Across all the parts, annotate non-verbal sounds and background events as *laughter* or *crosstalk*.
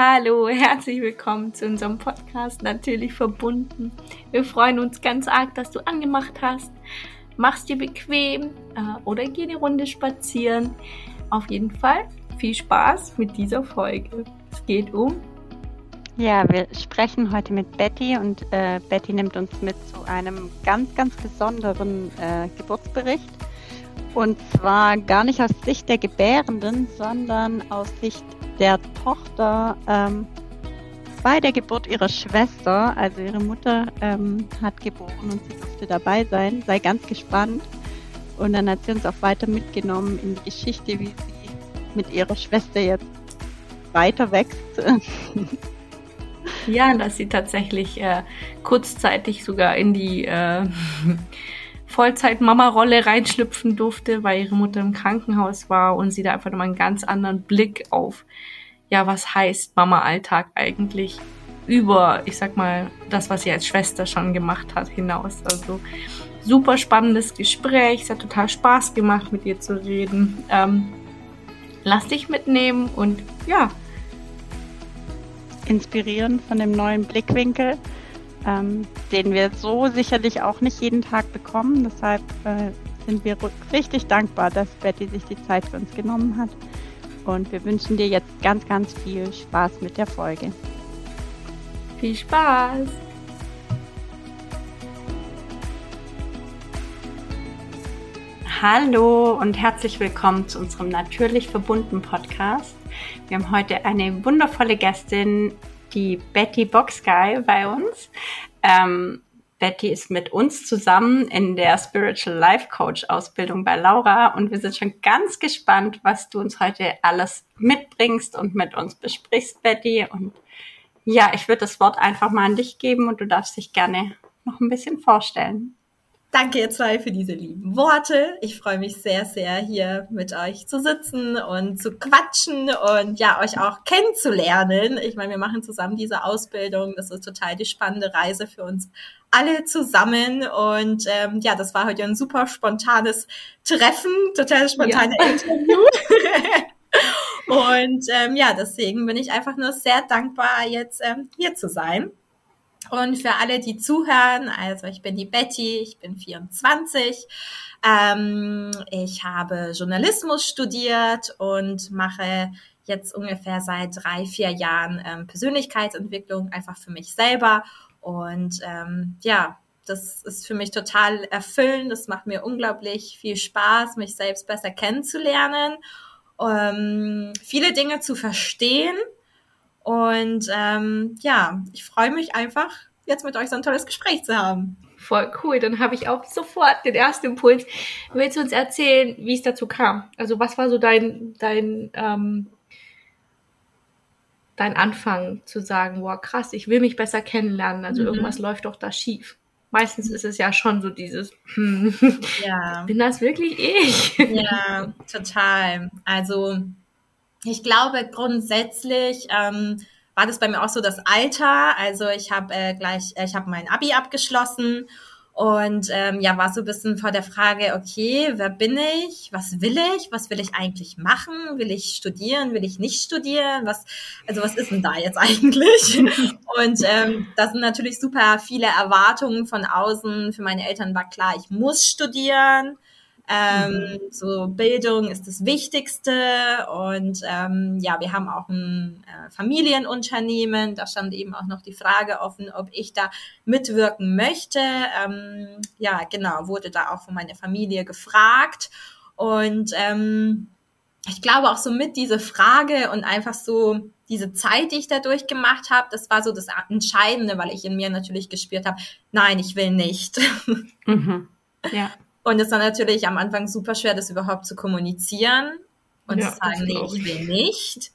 Hallo, herzlich willkommen zu unserem Podcast Natürlich verbunden. Wir freuen uns ganz arg, dass du angemacht hast. Mach's dir bequem äh, oder geh eine Runde spazieren. Auf jeden Fall viel Spaß mit dieser Folge. Es geht um. Ja, wir sprechen heute mit Betty und äh, Betty nimmt uns mit zu einem ganz, ganz besonderen äh, Geburtsbericht. Und zwar gar nicht aus Sicht der Gebärenden, sondern aus Sicht der Tochter ähm, bei der Geburt ihrer Schwester. Also ihre Mutter ähm, hat geboren und sie durfte dabei sein. Sei ganz gespannt. Und dann hat sie uns auch weiter mitgenommen in die Geschichte, wie sie mit ihrer Schwester jetzt weiter wächst. Ja, dass sie tatsächlich äh, kurzzeitig sogar in die äh, Vollzeit-Mama-Rolle reinschlüpfen durfte, weil ihre Mutter im Krankenhaus war und sie da einfach nochmal einen ganz anderen Blick auf, ja, was heißt Mama-Alltag eigentlich über, ich sag mal, das, was sie als Schwester schon gemacht hat, hinaus. Also super spannendes Gespräch. Es hat total Spaß gemacht, mit ihr zu reden. Ähm, lass dich mitnehmen und ja. Inspirieren von dem neuen Blickwinkel ähm, den wir so sicherlich auch nicht jeden Tag bekommen. Deshalb äh, sind wir richtig dankbar, dass Betty sich die Zeit für uns genommen hat. Und wir wünschen dir jetzt ganz, ganz viel Spaß mit der Folge. Viel Spaß! Hallo und herzlich willkommen zu unserem Natürlich verbunden Podcast. Wir haben heute eine wundervolle Gästin, die Betty Boxguy bei uns. Ähm, Betty ist mit uns zusammen in der Spiritual Life Coach Ausbildung bei Laura und wir sind schon ganz gespannt, was du uns heute alles mitbringst und mit uns besprichst, Betty. Und ja, ich würde das Wort einfach mal an dich geben und du darfst dich gerne noch ein bisschen vorstellen. Danke ihr zwei für diese lieben Worte. Ich freue mich sehr, sehr hier mit euch zu sitzen und zu quatschen und ja, euch auch kennenzulernen. Ich meine, wir machen zusammen diese Ausbildung. Das ist total die spannende Reise für uns alle zusammen. Und ähm, ja, das war heute ein super spontanes Treffen, total spontane ja. Interview. *laughs* und ähm, ja, deswegen bin ich einfach nur sehr dankbar, jetzt ähm, hier zu sein. Und für alle, die zuhören, also ich bin die Betty, ich bin 24. Ähm, ich habe Journalismus studiert und mache jetzt ungefähr seit drei, vier Jahren ähm, Persönlichkeitsentwicklung einfach für mich selber. Und ähm, ja, das ist für mich total erfüllend. Das macht mir unglaublich viel Spaß, mich selbst besser kennenzulernen, ähm, viele Dinge zu verstehen und ähm, ja, ich freue mich einfach, jetzt mit euch so ein tolles Gespräch zu haben. Voll cool. Dann habe ich auch sofort den ersten Impuls. Willst du uns erzählen, wie es dazu kam? Also was war so dein, dein, ähm, dein Anfang zu sagen, wow, krass, ich will mich besser kennenlernen. Also mhm. irgendwas läuft doch da schief. Meistens ist es ja schon so dieses, hm, *laughs* ja. bin das wirklich ich? Ja, total. Also ich glaube grundsätzlich ähm, war das bei mir auch so das Alter. Also ich habe äh, gleich, äh, ich habe mein Abi abgeschlossen und ähm, ja, war so ein bisschen vor der Frage, okay, wer bin ich? Was will ich? Was will ich eigentlich machen? Will ich studieren? Will ich nicht studieren? Was, also was ist denn da jetzt *laughs* eigentlich? und ähm, da sind natürlich super viele Erwartungen von außen. Für meine Eltern war klar, ich muss studieren. Ähm, mhm. So Bildung ist das Wichtigste und ähm, ja, wir haben auch ein äh, Familienunternehmen. Da stand eben auch noch die Frage offen, ob ich da mitwirken möchte. Ähm, ja, genau, wurde da auch von meiner Familie gefragt und ähm, ich glaube auch so mit diese Frage und einfach so diese Zeit, die ich da durchgemacht habe, das war so das Entscheidende, weil ich in mir natürlich gespürt habe, nein, ich will nicht. *laughs* Mhm. Ja. Und es war natürlich am Anfang super schwer, das überhaupt zu kommunizieren und ja, zu sagen, nee, ich will nicht.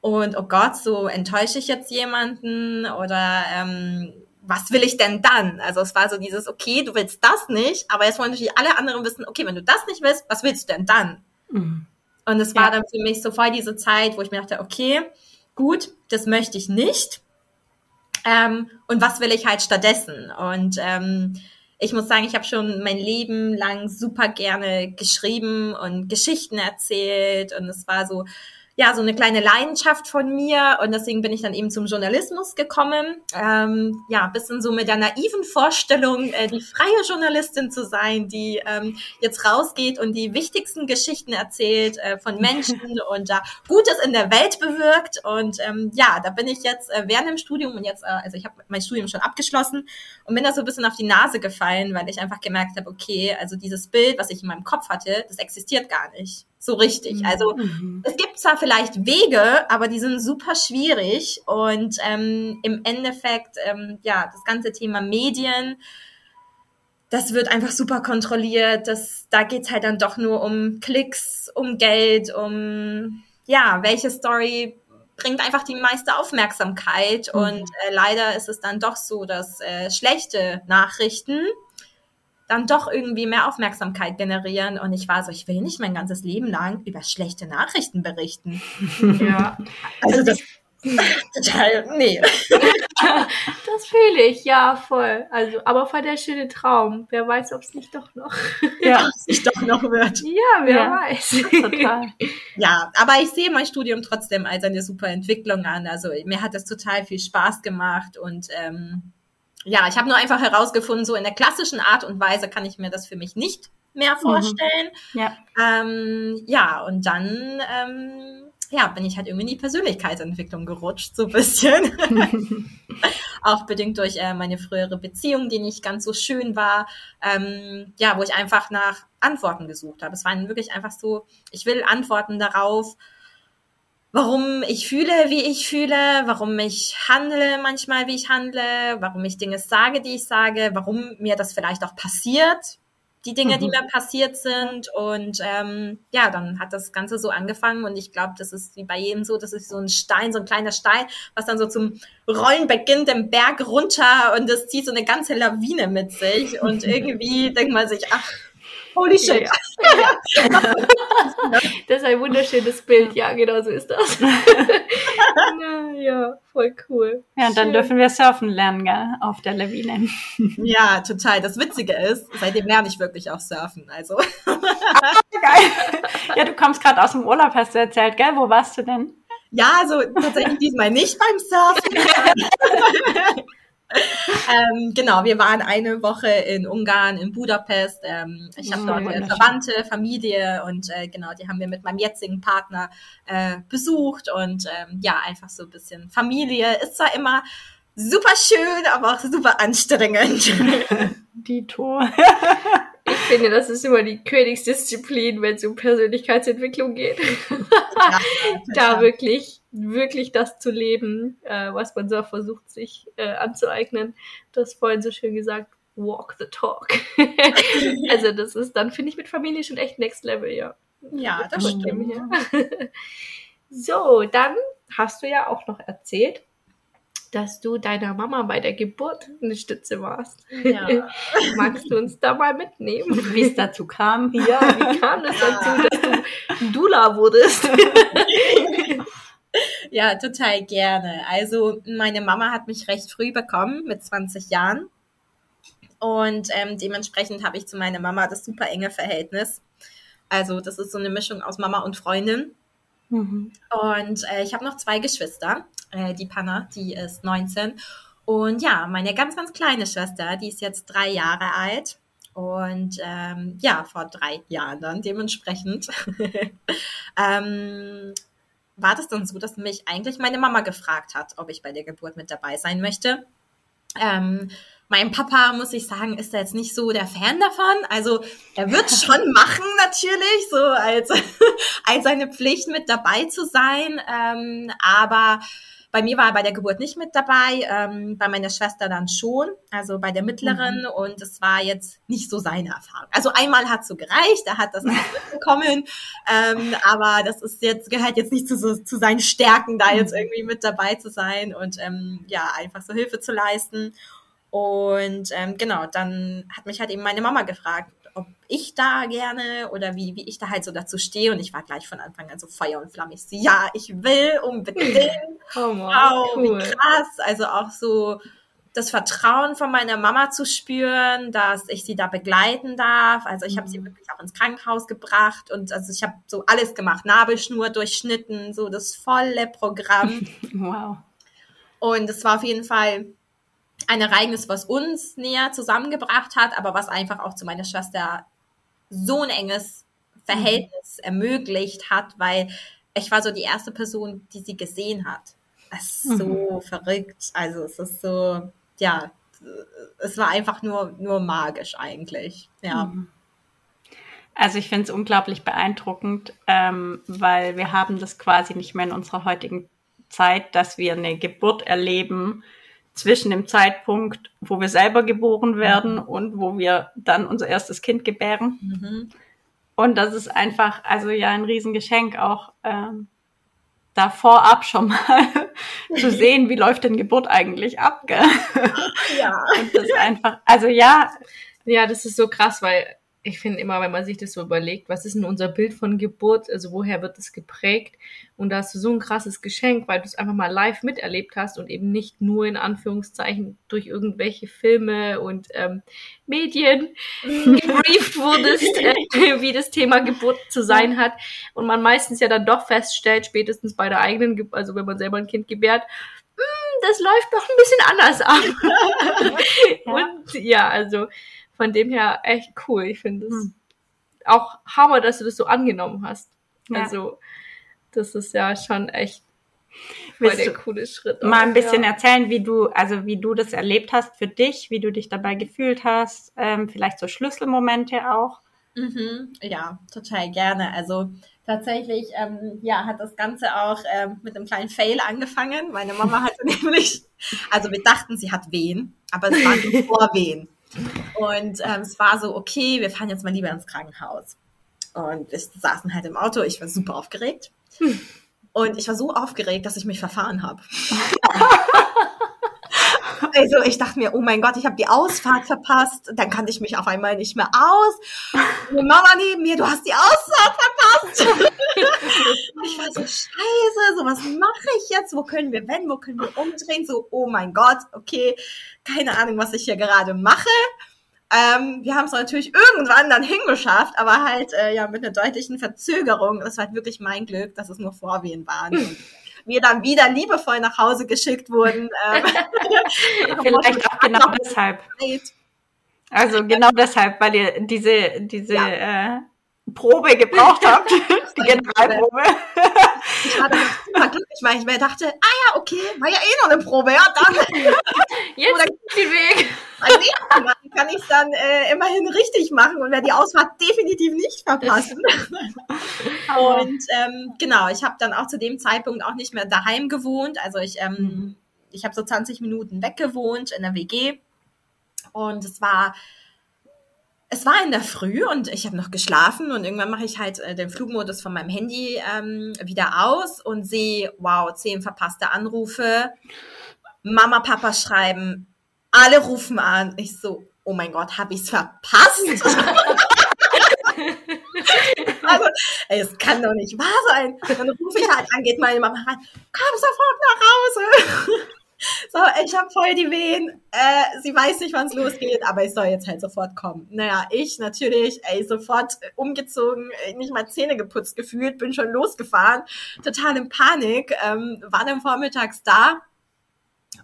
Und oh Gott, so enttäusche ich jetzt jemanden oder ähm, was will ich denn dann? Also es war so dieses, okay, du willst das nicht, aber jetzt wollen natürlich alle anderen wissen, okay, wenn du das nicht willst, was willst du denn dann? Mhm. Und es war ja. dann für mich so voll diese Zeit, wo ich mir dachte, okay, gut, das möchte ich nicht. Ähm, und was will ich halt stattdessen? Und ähm, ich muss sagen, ich habe schon mein Leben lang super gerne geschrieben und Geschichten erzählt und es war so ja, so eine kleine Leidenschaft von mir und deswegen bin ich dann eben zum Journalismus gekommen. Ähm, ja, bisschen so mit der naiven Vorstellung, äh, die freie Journalistin zu sein, die ähm, jetzt rausgeht und die wichtigsten Geschichten erzählt äh, von Menschen *laughs* und da Gutes in der Welt bewirkt. Und ähm, ja, da bin ich jetzt äh, während dem Studium und jetzt, äh, also ich habe mein Studium schon abgeschlossen und bin da so ein bisschen auf die Nase gefallen, weil ich einfach gemerkt habe, okay, also dieses Bild, was ich in meinem Kopf hatte, das existiert gar nicht so richtig. Mhm. Also mhm. es gibt zwar vielleicht Wege, aber die sind super schwierig und ähm, im Endeffekt, ähm, ja, das ganze Thema Medien, das wird einfach super kontrolliert. Das, da geht's halt dann doch nur um Klicks, um Geld, um ja, welche Story bringt einfach die meiste Aufmerksamkeit. Mhm. Und äh, leider ist es dann doch so, dass äh, schlechte Nachrichten dann doch irgendwie mehr Aufmerksamkeit generieren. Und ich war so, ich will nicht mein ganzes Leben lang über schlechte Nachrichten berichten. Ja. Also das *laughs* total, nee. *laughs* Das fühle ich, ja, voll. Also, aber voll der schöne Traum. Wer weiß, ob es nicht doch noch. Ja, *laughs* es nicht doch noch wird. Ja, wer ja, weiß. Total. Ja, aber ich sehe mein Studium trotzdem als eine super Entwicklung an. Also mir hat das total viel Spaß gemacht und ähm, ja, ich habe nur einfach herausgefunden, so in der klassischen Art und Weise kann ich mir das für mich nicht mehr mhm. vorstellen. Mhm. Ja. Ähm, ja, und dann ähm, ja, bin ich halt irgendwie in die Persönlichkeitsentwicklung gerutscht, so ein bisschen. *laughs* Auch bedingt durch äh, meine frühere Beziehung, die nicht ganz so schön war. Ähm, ja, wo ich einfach nach Antworten gesucht habe. Es waren wirklich einfach so, ich will Antworten darauf, warum ich fühle, wie ich fühle, warum ich handle manchmal, wie ich handle, warum ich Dinge sage, die ich sage, warum mir das vielleicht auch passiert, die Dinge, mhm. die mir passiert sind. Und ähm, ja, dann hat das Ganze so angefangen und ich glaube, das ist wie bei jedem so, das ist so ein Stein, so ein kleiner Stein, was dann so zum Rollen beginnt, den Berg runter und das zieht so eine ganze Lawine mit sich. Und irgendwie denkt man sich, ach, Holy shit. Ja. Das ist ein wunderschönes Bild. Ja, genau so ist das. *laughs* ja, voll cool. Ja, und dann Schön. dürfen wir surfen lernen, gell? Auf der Lawine. *laughs* Ja, total. Das Witzige ist, seitdem lerne ich wirklich auch surfen. Also. Ah, geil. Ja, du kommst gerade aus dem Urlaub, hast du erzählt, gell? Wo warst du denn? Ja, also tatsächlich diesmal nicht beim Surfen *laughs* *laughs* ähm, genau, wir waren eine Woche in Ungarn, in Budapest. Ähm, ich habe dort äh, Verwandte, Familie und äh, genau, die haben wir mit meinem jetzigen Partner äh, besucht und ähm, ja, einfach so ein bisschen Familie. Ist zwar immer super schön, aber auch super anstrengend. *laughs* Die Tor. *laughs* Ich finde, das ist immer die Königsdisziplin, wenn es um Persönlichkeitsentwicklung geht. Ja, da wirklich, wirklich das zu leben, äh, was man so versucht, sich äh, anzueignen. Das vorhin so schön gesagt, walk the talk. *laughs* also das ist dann, finde ich, mit Familie schon echt next level, ja. Ja, das stimmt. Ja. *laughs* So, dann hast du ja auch noch erzählt, dass du deiner Mama bei der Geburt eine Stütze warst. Ja. *laughs* Magst du uns da mal mitnehmen? Wie es dazu kam? Ja, wie kam es dazu, dass du Dula wurdest? Ja, total gerne. Also meine Mama hat mich recht früh bekommen, mit 20 Jahren. Und ähm, dementsprechend habe ich zu meiner Mama das super enge Verhältnis. Also das ist so eine Mischung aus Mama und Freundin. Mhm. Und äh, ich habe noch zwei Geschwister äh, die Panna, die ist 19. Und ja, meine ganz, ganz kleine Schwester, die ist jetzt drei Jahre alt. Und ähm, ja, vor drei Jahren dann dementsprechend *laughs* ähm, war das dann so, dass mich eigentlich meine Mama gefragt hat, ob ich bei der Geburt mit dabei sein möchte. Ähm, mein Papa, muss ich sagen, ist da jetzt nicht so der Fan davon. Also er wird *laughs* schon machen natürlich, so als, *laughs* als seine Pflicht mit dabei zu sein. Ähm, aber bei mir war er bei der Geburt nicht mit dabei, ähm, bei meiner Schwester dann schon, also bei der mittleren mhm. und es war jetzt nicht so seine Erfahrung. Also einmal hat so gereicht, er hat das *laughs* mitbekommen, ähm, aber das ist jetzt, gehört jetzt nicht zu, so, zu seinen Stärken, da jetzt mhm. irgendwie mit dabei zu sein und ähm, ja, einfach so Hilfe zu leisten. Und ähm, genau, dann hat mich halt eben meine Mama gefragt, ob ich da gerne oder wie, wie ich da halt so dazu stehe. Und ich war gleich von Anfang an so Feuer und Flamme. Ich so, ja, ich will *laughs* unbedingt. Oh, wow, cool. wie krass. Also auch so, das Vertrauen von meiner Mama zu spüren, dass ich sie da begleiten darf. Also ich habe sie mhm. wirklich auch ins Krankenhaus gebracht und also ich habe so alles gemacht, Nabelschnur durchschnitten, so das volle Programm. *laughs* wow. Und es war auf jeden Fall ein Ereignis, was uns näher zusammengebracht hat, aber was einfach auch zu meiner Schwester so ein enges Verhältnis mhm. ermöglicht hat, weil ich war so die erste Person, die sie gesehen hat. Es ist so mhm. verrückt. Also es ist so, ja, es war einfach nur, nur magisch eigentlich. Ja. Mhm. Also ich finde es unglaublich beeindruckend, ähm, weil wir haben das quasi nicht mehr in unserer heutigen Zeit, dass wir eine Geburt erleben zwischen dem Zeitpunkt, wo wir selber geboren werden mhm. und wo wir dann unser erstes Kind gebären. Mhm. Und das ist einfach, also ja, ein Riesengeschenk auch ähm, da vorab schon mal *laughs* zu sehen, wie läuft denn Geburt eigentlich ab. Gell? Ja. *laughs* Und das einfach, also ja. Ja, das ist so krass, weil ich finde immer, wenn man sich das so überlegt, was ist denn unser Bild von Geburt, also woher wird es geprägt? Und da hast du so ein krasses Geschenk, weil du es einfach mal live miterlebt hast und eben nicht nur in Anführungszeichen durch irgendwelche Filme und ähm, Medien *laughs* gebrieft wurdest, äh, wie das Thema Geburt zu sein hat. Und man meistens ja dann doch feststellt, spätestens bei der eigenen, Geburt, also wenn man selber ein Kind gebärt, hm, das läuft doch ein bisschen anders ab. *laughs* ja. Und ja, also von dem her echt cool. Ich finde es hm. auch Hammer, dass du das so angenommen hast. Ja. Also, das ist ja schon echt voll der coole Schritt. Mal ein bisschen ja. erzählen, wie du, also wie du das erlebt hast für dich, wie du dich dabei gefühlt hast, ähm, vielleicht so Schlüsselmomente auch. Mhm, ja, total gerne. Also tatsächlich, ähm, ja, hat das Ganze auch ähm, mit einem kleinen Fail angefangen. Meine Mama hatte *laughs* nämlich, also wir dachten, sie hat Wehen, aber es waren *laughs* Vorwehen. Und ähm, es war so, okay, wir fahren jetzt mal lieber ins Krankenhaus. Und wir saßen halt im Auto, ich war super aufgeregt. Und ich war so aufgeregt, dass ich mich verfahren habe. *laughs* Also ich dachte mir, oh mein Gott, ich habe die Ausfahrt verpasst. Dann kannte ich mich auf einmal nicht mehr aus. *laughs* Und Mama neben mir, du hast die Ausfahrt verpasst. Ich war so scheiße, so was mache ich jetzt? Wo können wir wenn? Wo können wir umdrehen? So, oh mein Gott, okay, keine Ahnung, was ich hier gerade mache. Ähm, wir haben es natürlich irgendwann dann hingeschafft, aber halt äh, ja mit einer deutlichen Verzögerung. Das war halt wirklich mein Glück, dass es nur Vorwehen waren. Und wir dann wieder liebevoll nach Hause geschickt wurden. Ähm, *laughs* Vielleicht auch genau deshalb. Also genau deshalb, weil ihr diese, diese ja. äh, Probe gebraucht *laughs* habt, die Generalprobe. Ich war super glücklich, weil ich mir dachte, ah ja, okay, war ja eh noch eine Probe, ja, dann. *laughs* Jetzt Oder, den Weg. Beim nächsten Mal kann ich es dann äh, immerhin richtig machen und werde die Ausfahrt definitiv nicht verpassen. *laughs* und ähm, genau, ich habe dann auch zu dem Zeitpunkt auch nicht mehr daheim gewohnt. Also ich, ähm, mhm. ich habe so 20 Minuten weg gewohnt in der WG. Und es war es war in der Früh und ich habe noch geschlafen und irgendwann mache ich halt äh, den Flugmodus von meinem Handy ähm, wieder aus und sehe, wow, zehn verpasste Anrufe. Mama, Papa schreiben, alle rufen an. Ich so, oh mein Gott, habe ich es verpasst? *laughs* also, ey, es kann doch nicht wahr sein. Dann rufe ich halt an, geht meine Mama rein, komm sofort nach Hause. So, ich habe voll die Wehen. Äh, sie weiß nicht, wann es losgeht, aber ich soll jetzt halt sofort kommen. Naja, ich natürlich, ey, sofort umgezogen, nicht mal Zähne geputzt gefühlt, bin schon losgefahren, total in Panik, ähm, war dann vormittags da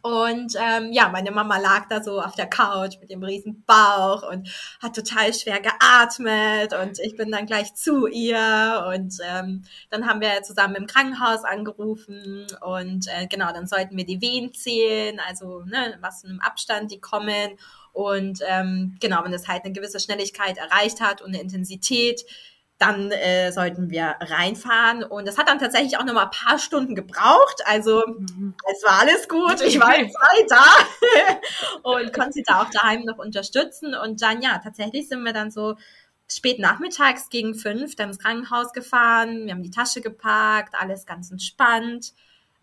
und ähm, ja, meine Mama lag da so auf der Couch mit dem riesen Bauch und hat total schwer geatmet und ich bin dann gleich zu ihr und ähm, dann haben wir zusammen im Krankenhaus angerufen und äh, genau, dann sollten wir die Wehen zählen, also ne, was in einem Abstand die kommen und ähm, genau, wenn es halt eine gewisse Schnelligkeit erreicht hat und eine Intensität, dann äh, sollten wir reinfahren. Und das hat dann tatsächlich auch noch mal ein paar Stunden gebraucht. Also mhm. es war alles gut. Ich war jetzt *laughs* weiter *laughs* und konnte sie da auch daheim noch unterstützen. Und dann, ja, tatsächlich sind wir dann so spät nachmittags gegen fünf dann ins Krankenhaus gefahren. Wir haben die Tasche gepackt, alles ganz entspannt.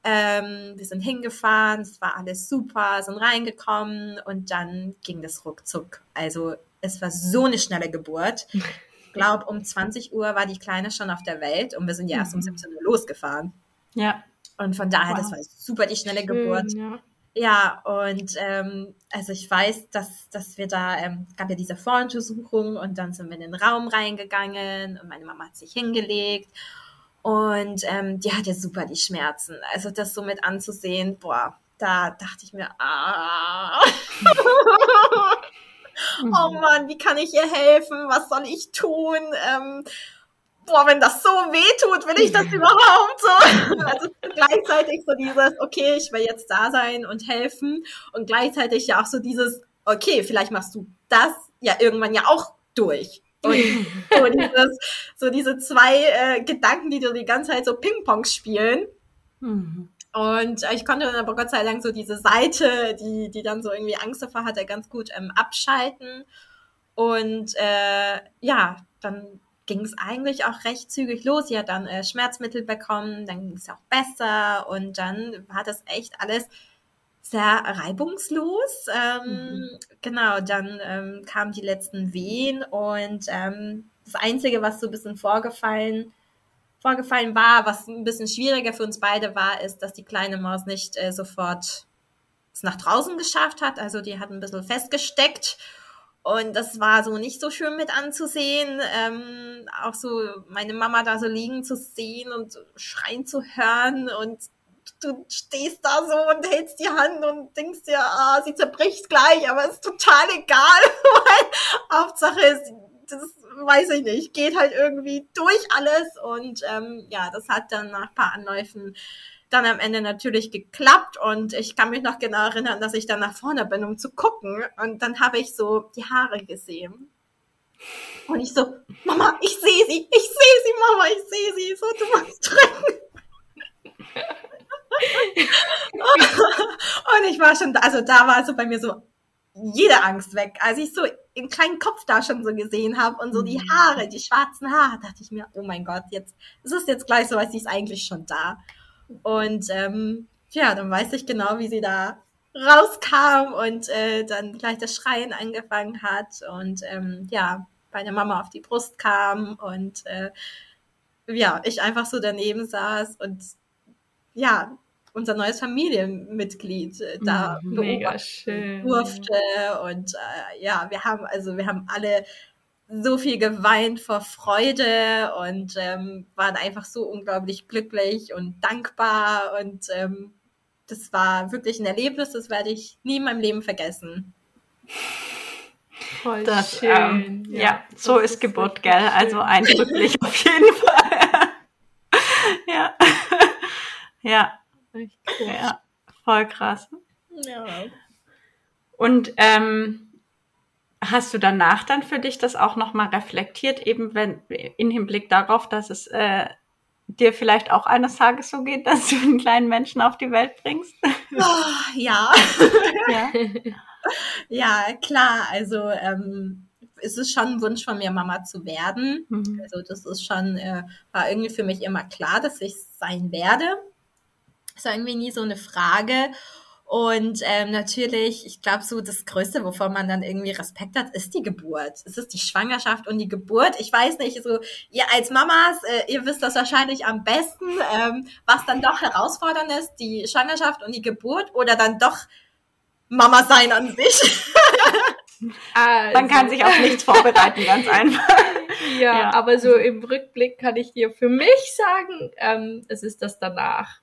Ähm, wir sind hingefahren, es war alles super, sind reingekommen und dann ging das ruckzuck. Also es war so eine schnelle Geburt *laughs* glaube, um 20 Uhr war die Kleine schon auf der Welt und wir sind ja erst um 17 mhm. Uhr losgefahren. Ja. Und von daher, wow. das war super die schnelle Schön, Geburt. Ja. Ja, und ähm, also ich weiß, dass, dass wir da, ähm, gab ja diese Voruntersuchung und dann sind wir in den Raum reingegangen und meine Mama hat sich hingelegt und ähm, die hatte super die Schmerzen. Also das so mit anzusehen, boah, da dachte ich mir, ah. *laughs* *laughs* oh Mann, wie kann ich ihr helfen? Was soll ich tun? Ähm, boah, wenn das so weh tut, will ich das *laughs* überhaupt so? Also gleichzeitig so dieses, okay, ich will jetzt da sein und helfen und gleichzeitig ja auch so dieses, okay, vielleicht machst du das ja irgendwann ja auch durch. Und *laughs* so, dieses, so diese zwei äh, Gedanken, die du die ganze Zeit so Ping-Pong spielen. Mhm. Und ich konnte dann aber Gott sei Dank so diese Seite, die, die dann so irgendwie Angst davor hatte, ganz gut ähm, abschalten. Und äh, ja, dann ging es eigentlich auch recht zügig los. Sie hat dann äh, Schmerzmittel bekommen, dann ging es auch besser und dann war das echt alles sehr reibungslos. Ähm, mhm. Genau, dann ähm, kamen die letzten Wehen und ähm, das Einzige, was so ein bisschen vorgefallen, vorgefallen war, was ein bisschen schwieriger für uns beide war, ist, dass die kleine Maus nicht äh, sofort es nach draußen geschafft hat. Also die hat ein bisschen festgesteckt und das war so nicht so schön mit anzusehen. Ähm, auch so meine Mama da so liegen zu sehen und schreien zu hören und du stehst da so und hältst die Hand und denkst dir, ah, sie zerbricht gleich, aber ist total egal, *laughs* weil Hauptsache ist, das weiß ich nicht, geht halt irgendwie durch alles und ähm, ja, das hat dann nach ein paar Anläufen dann am Ende natürlich geklappt und ich kann mich noch genau erinnern, dass ich dann nach vorne bin, um zu gucken und dann habe ich so die Haare gesehen. Und ich so, Mama, ich sehe sie, ich sehe sie, Mama, ich sehe sie, so, du musst drücken. *laughs* *laughs* und ich war schon, also da war so bei mir so jede Angst weg. Als ich so den kleinen Kopf da schon so gesehen habe und so die mhm. Haare, die schwarzen Haare, dachte ich mir, oh mein Gott, jetzt, es ist jetzt gleich so, als sie ist eigentlich schon da. Und ähm, ja, dann weiß ich genau, wie sie da rauskam und äh, dann gleich das Schreien angefangen hat und ähm, ja, bei der Mama auf die Brust kam und äh, ja, ich einfach so daneben saß und ja, unser neues Familienmitglied äh, da Mega schön. durfte und äh, ja, wir haben also wir haben alle so viel geweint vor Freude und ähm, waren einfach so unglaublich glücklich und dankbar und ähm, das war wirklich ein Erlebnis, das werde ich nie in meinem Leben vergessen. Voll das, schön. Ähm, ja, ja, so ist Geburt, gell? Also eindrücklich *laughs* auf jeden Fall. *laughs* ja. ja. Ja, voll krass. Ja. Und ähm, Hast du danach dann für dich das auch nochmal reflektiert, eben wenn in Hinblick darauf, dass es äh, dir vielleicht auch eines Tages so geht, *laughs* dass du einen kleinen Menschen auf die Welt bringst? Oh, ja. *laughs* ja. *laughs* ja, klar. Also ähm, es ist schon ein Wunsch von mir, Mama zu werden. Mhm. Also das ist schon, äh, war irgendwie für mich immer klar, dass ich sein werde. Das war irgendwie nie so eine Frage. Und ähm, natürlich, ich glaube, so das Größte, wovon man dann irgendwie Respekt hat, ist die Geburt. Es ist die Schwangerschaft und die Geburt. Ich weiß nicht, so ihr als Mamas, äh, ihr wisst das wahrscheinlich am besten, ähm, was dann doch herausfordernd ist, die Schwangerschaft und die Geburt oder dann doch Mama sein an sich. Also. *laughs* Man kann sich auf nichts vorbereiten, ganz *laughs* einfach. Ja, ja, aber so im Rückblick kann ich dir für mich sagen, ähm, es ist das danach.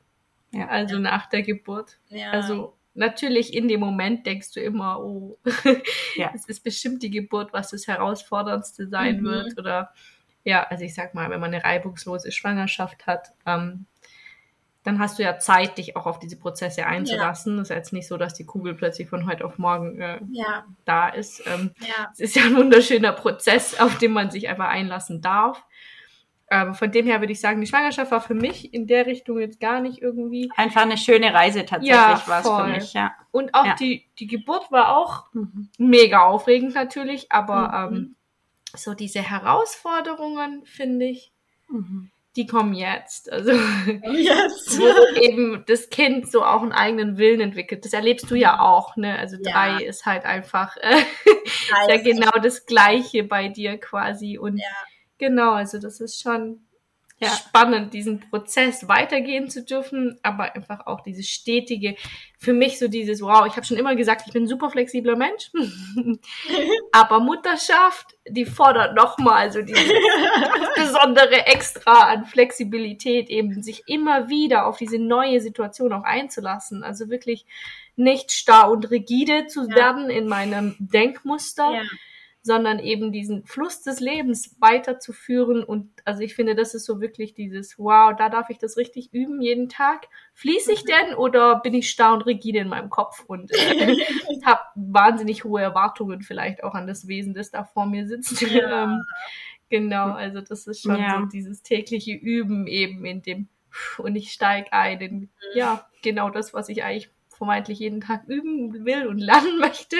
Ja. Also nach der Geburt. Ja. Also natürlich in dem Moment denkst du immer, oh, *laughs* ja. es ist bestimmt die Geburt, was das Herausforderndste sein mhm. wird. Oder ja, also ich sag mal, wenn man eine reibungslose Schwangerschaft hat, ähm, dann hast du ja Zeit, dich auch auf diese Prozesse einzulassen. Ja. Das ist jetzt nicht so, dass die Kugel plötzlich von heute auf morgen äh, ja. da ist. Ähm, ja. Es ist ja ein wunderschöner Prozess, *laughs* auf den man sich einfach einlassen darf. Aber von dem her würde ich sagen, die Schwangerschaft war für mich in der Richtung jetzt gar nicht irgendwie. Einfach eine schöne Reise tatsächlich ja, war es für mich, ja. Und auch ja. die, die Geburt war auch mhm. mega aufregend natürlich, aber mhm. ähm, so diese Herausforderungen, finde ich, mhm. die kommen jetzt. Also jetzt. wo eben das Kind so auch einen eigenen Willen entwickelt. Das erlebst du ja auch, ne? Also ja. drei ist halt einfach *laughs* äh, ja genau das Gleiche bei dir quasi und ja Genau, also das ist schon ja. spannend, diesen Prozess weitergehen zu dürfen, aber einfach auch dieses stetige, für mich so dieses, wow, ich habe schon immer gesagt, ich bin ein super flexibler Mensch, *laughs* aber Mutterschaft, die fordert nochmal so dieses *laughs* besondere Extra an Flexibilität, eben sich immer wieder auf diese neue Situation auch einzulassen, also wirklich nicht starr und rigide zu ja. werden in meinem Denkmuster, ja sondern eben diesen Fluss des Lebens weiterzuführen. Und also ich finde, das ist so wirklich dieses, wow, da darf ich das richtig üben jeden Tag. Fließe ich mhm. denn oder bin ich starr und rigide in meinem Kopf und äh, *laughs* habe wahnsinnig hohe Erwartungen vielleicht auch an das Wesen, das da vor mir sitzt. Ja. ähm, genau, also das ist schon ja. so dieses tägliche Üben eben in dem und ich steige ein in, mhm. ja, genau das, was ich eigentlich vermeintlich jeden Tag üben will und lernen *laughs* möchte.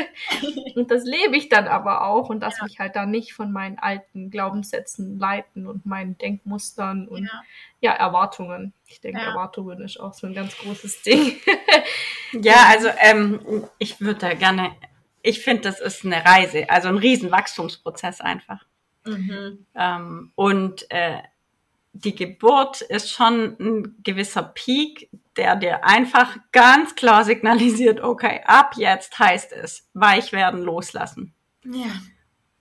Und das lebe ich dann aber auch und lasse ja. mich halt da nicht von meinen alten Glaubenssätzen leiten und meinen Denkmustern und ja, ja Erwartungen. Ich denke, ja. Erwartungen ist auch so ein ganz großes Ding. *laughs* ja, also ähm, ich würde da gerne, ich finde, das ist eine Reise, also ein Riesenwachstumsprozess einfach. Mhm. Ähm, und äh, die Geburt ist schon ein gewisser Peak, der dir einfach ganz klar signalisiert, okay, ab jetzt heißt es, weich werden, loslassen. Ja.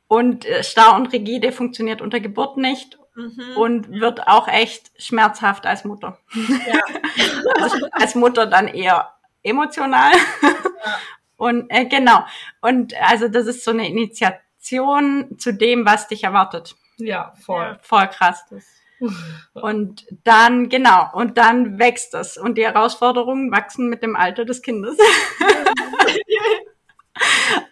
Und äh, starr und rigide funktioniert unter Geburt nicht mhm. und wird auch echt schmerzhaft als Mutter. Ja. *laughs* also als Mutter dann eher emotional. Ja. Und äh, genau. Und also das ist so eine Initiation zu dem, was dich erwartet. Ja, voll. Voll krass. Das und dann, genau, und dann wächst es. Und die Herausforderungen wachsen mit dem Alter des Kindes. *laughs*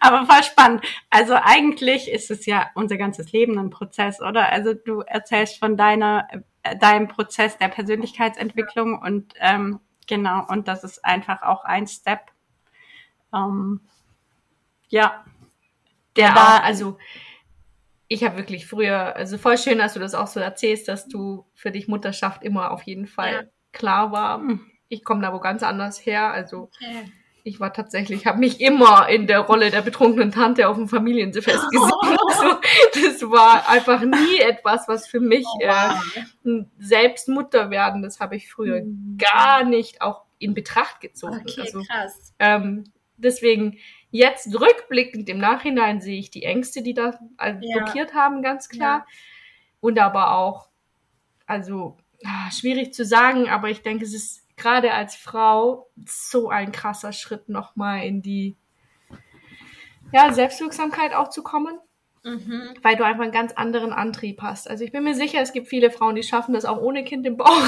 Aber voll spannend. Also eigentlich ist es ja unser ganzes Leben ein Prozess, oder? Also du erzählst von deiner, äh, deinem Prozess der Persönlichkeitsentwicklung und ähm, genau, und das ist einfach auch ein Step. Ähm, ja. Der ja, da, also ich habe wirklich früher, also voll schön, dass du das auch so erzählst, dass du für dich Mutterschaft immer auf jeden Fall ja. klar war. Hm. Ich komme da wo ganz anders her. Also okay. ich war tatsächlich, habe mich immer in der Rolle der betrunkenen Tante auf dem Familienfest *laughs* gesehen. Oh. Also, das war einfach nie etwas, was für mich oh, wow. äh, selbst Mutter werden, das habe ich früher mhm. gar nicht auch in Betracht gezogen. Okay, also, krass. Ähm, deswegen Jetzt rückblickend im Nachhinein sehe ich die Ängste, die da äh, ja. blockiert haben, ganz klar. Ja. Und aber auch, also ah, schwierig zu sagen, aber ich denke, es ist gerade als Frau so ein krasser Schritt nochmal in die ja, Selbstwirksamkeit auch zu kommen. Mhm. Weil du einfach einen ganz anderen Antrieb hast. Also ich bin mir sicher, es gibt viele Frauen, die schaffen das auch ohne Kind im Bauch,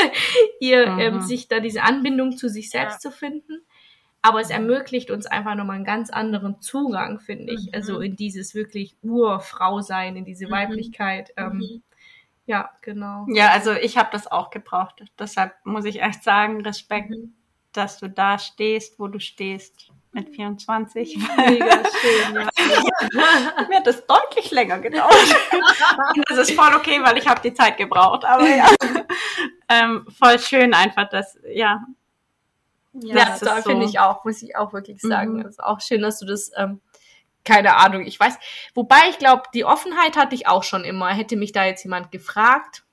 *laughs* ihr mhm. ähm, sich da diese Anbindung zu sich selbst ja. zu finden. Aber es ermöglicht uns einfach nochmal einen ganz anderen Zugang, finde ich. Mhm. Also in dieses wirklich Urfrau-Sein, in diese mhm. Weiblichkeit. Ähm, mhm. Ja, genau. Ja, also ich habe das auch gebraucht. Deshalb muss ich echt sagen, Respekt, mhm. dass du da stehst, wo du stehst mit 24. Mega schön, *laughs* ja. Mir hat das deutlich länger gedauert. *laughs* das ist voll okay, weil ich habe die Zeit gebraucht. Aber ja, *laughs* ähm, voll schön einfach, dass, ja, ja, ja das finde so. ich auch, muss ich auch wirklich sagen. Mhm. ist auch schön, dass du das, ähm, keine Ahnung, ich weiß. Wobei ich glaube, die Offenheit hatte ich auch schon immer. Hätte mich da jetzt jemand gefragt,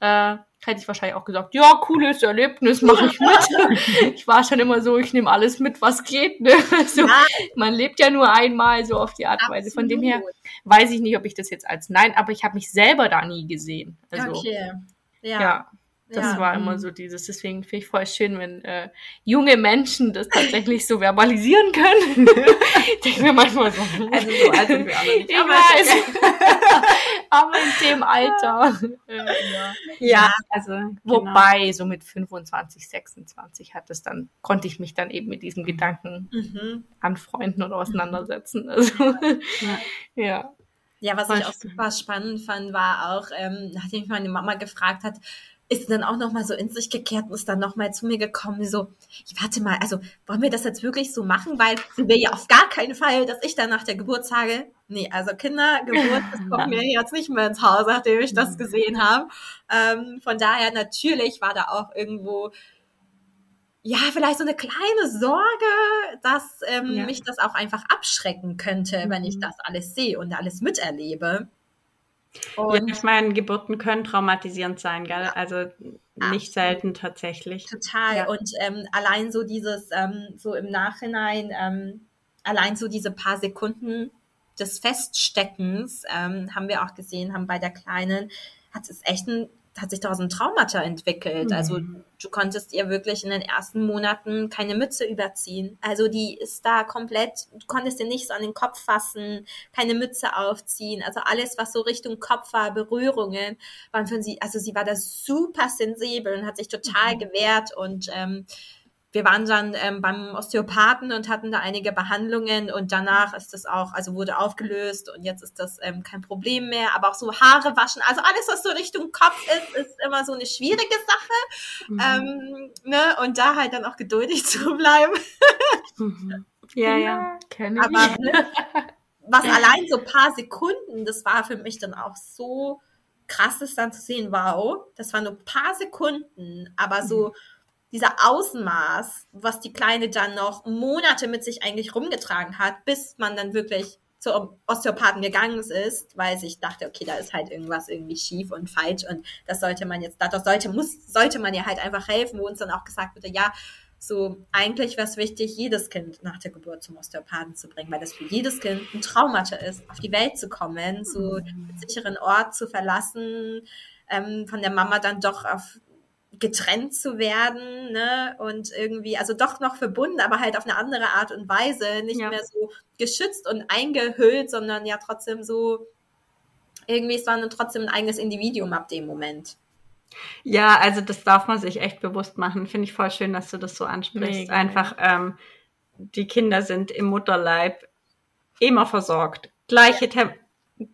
äh, hätte ich wahrscheinlich auch gesagt, ja, cooles Erlebnis, mache ich mit. *laughs* ich war schon immer so, ich nehme alles mit, was geht. Ne? *laughs* Also, ja. Man lebt ja nur einmal so auf die Art und Weise. Von dem her weiß ich nicht, ob ich das jetzt als Nein, aber ich habe mich selber da nie gesehen. Also, okay. Ja. ja. Das ja, war immer mhm. so dieses, deswegen finde ich voll schön, wenn äh, junge Menschen das tatsächlich so verbalisieren können. *laughs* ich denke mir manchmal so, also so alt sind wir alle nicht. Ich aber, weiß. *laughs* aber in dem Alter. Äh, ja. ja. also genau. wobei so mit 25, 26 hat es dann, konnte ich mich dann eben mit diesem Gedanken mhm. anfreunden und auseinandersetzen. Also ja. *laughs* ja. Ja, was ich auch super spannend fand, war auch, ähm, nachdem mich meine Mama gefragt hat, ist dann auch nochmal so in sich gekehrt und ist dann nochmal zu mir gekommen, so, ich warte mal, also wollen wir das jetzt wirklich so machen, weil sie will ja auf gar keinen Fall, dass ich dann nach der Geburt sage, nee, also Kindergeburt, das kommt *laughs* mir jetzt nicht mehr ins Haus, nachdem ich das gesehen habe. Ähm, von daher natürlich war da auch irgendwo ja, vielleicht so eine kleine Sorge, dass ähm, ja. mich das auch einfach abschrecken könnte, mhm. wenn ich mhm. das alles sehe und alles miterlebe. Und ja, ich meine, Geburten können traumatisierend sein, gell? Also nicht selten tatsächlich. Total. Ja. Und ähm, allein so dieses, ähm, so im Nachhinein, ähm, allein so diese paar Sekunden des Feststeckens, ähm, haben wir auch gesehen, haben bei der Kleinen, hat es echt ein hat sich daraus ein Traumata entwickelt. Mhm. Also du konntest ihr wirklich in den ersten Monaten keine Mütze überziehen. Also die ist da komplett, du konntest ihr nicht so an den Kopf fassen, keine Mütze aufziehen. Also alles, was so Richtung Kopf war, Berührungen, waren für sie, also sie war da super sensibel und hat sich total mhm. gewehrt und ähm, wir waren dann ähm, beim Osteopathen und hatten da einige Behandlungen und danach ist das auch, also wurde aufgelöst und jetzt ist das ähm, kein Problem mehr. Aber auch so Haare waschen, also alles, was so Richtung Kopf ist, ist immer so eine schwierige Sache. Mhm. Ähm, ne? Und da halt dann auch geduldig *laughs* zu bleiben. Mhm. Ja, ja, kenne ich. Aber ne, was allein so paar Sekunden, das war für mich dann auch so krass, das dann zu sehen, wow, das waren nur paar Sekunden, aber so mhm dieser Außenmaß, was die Kleine dann noch Monate mit sich eigentlich rumgetragen hat, bis man dann wirklich zur Osteopathen gegangen ist, weil sich dachte, okay, da ist halt irgendwas irgendwie schief und falsch und das sollte man jetzt, dadurch sollte, muss, sollte man ihr halt einfach helfen, wo uns dann auch gesagt wurde, ja, so eigentlich wäre es wichtig, jedes Kind nach der Geburt zum Osteopathen zu bringen, weil das für jedes Kind ein Traumata ist, auf die Welt zu kommen, so einen sicheren Ort zu verlassen, ähm, von der Mama dann doch auf getrennt zu werden, ne? Und irgendwie, also doch noch verbunden, aber halt auf eine andere Art und Weise, nicht ja. mehr so geschützt und eingehüllt, sondern ja trotzdem so, irgendwie, war dann trotzdem ein eigenes Individuum ab dem Moment. Ja, also das darf man sich echt bewusst machen. Finde ich voll schön, dass du das so ansprichst. Mega. Einfach, ähm, die Kinder sind im Mutterleib immer versorgt. Gleiche ja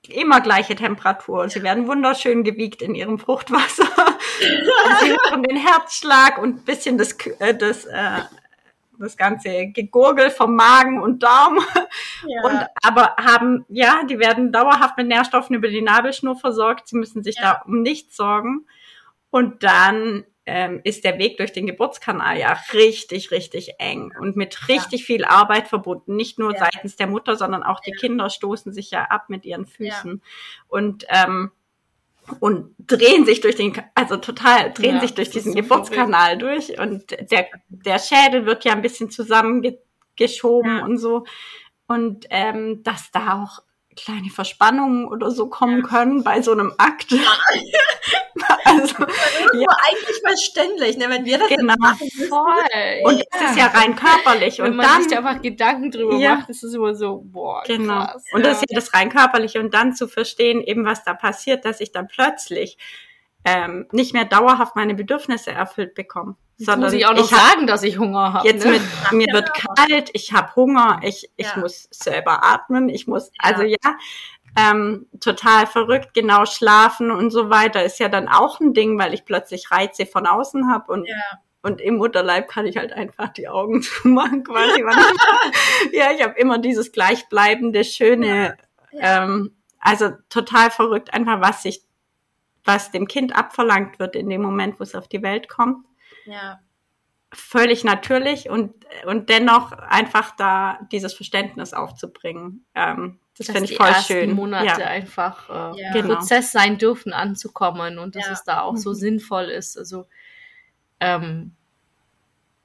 immer gleiche Temperatur. Sie werden wunderschön gewiegt in ihrem Fruchtwasser. *laughs* Sie hören den Herzschlag und ein bisschen das, äh, das, äh, das ganze Gegurgel vom Magen und Darm. Ja. Und aber haben, ja, die werden dauerhaft mit Nährstoffen über die Nabelschnur versorgt. Sie müssen sich ja. da um nichts sorgen. Und dann ähm, ist der Weg durch den Geburtskanal ja richtig, richtig eng und mit richtig ja. viel Arbeit verbunden. Nicht nur ja. seitens der Mutter, sondern auch die ja. Kinder stoßen sich ja ab mit ihren Füßen. Und ähm, und drehen sich durch den, also total drehen ja, sich durch diesen so Geburtskanal durch und der, der Schädel wird ja ein bisschen zusammengeschoben ja. und so. Und ähm, dass da auch kleine Verspannungen oder so kommen können bei so einem Akt. Ja. *laughs* also, ja. eigentlich verständlich, ne, wenn wir das genau. machen voll. Und ja. es ist ja rein körperlich. Wenn und man dann, sich da einfach Gedanken drüber ja. macht, ist es immer so, boah, genau. Krass, und das ist ja das rein körperliche und dann zu verstehen, eben was da passiert, dass ich dann plötzlich ähm, nicht mehr dauerhaft meine Bedürfnisse erfüllt bekomme. Sondern muss ich auch noch ich sagen, dass ich Hunger habe. Jetzt ne? mit, mir ja. wird *laughs* kalt, ich habe Hunger, ich, ich ja. muss selber atmen, ich muss, also ja, ähm, total verrückt, genau schlafen und so weiter ist ja dann auch ein Ding, weil ich plötzlich Reize von außen habe und und im Mutterleib kann ich halt einfach die Augen *laughs* zumachen quasi. *laughs* ja, ich habe immer dieses gleichbleibende, schöne, ähm, also total verrückt, einfach was sich was dem Kind abverlangt wird in dem Moment, wo es auf die Welt kommt. Ja. Völlig natürlich und, und dennoch einfach da dieses Verständnis aufzubringen. Ähm, das finde ich voll schön. Monate ja. einfach äh, ja. genau. Prozess sein dürfen anzukommen und dass ja. es da auch so mhm. sinnvoll ist. Also ähm,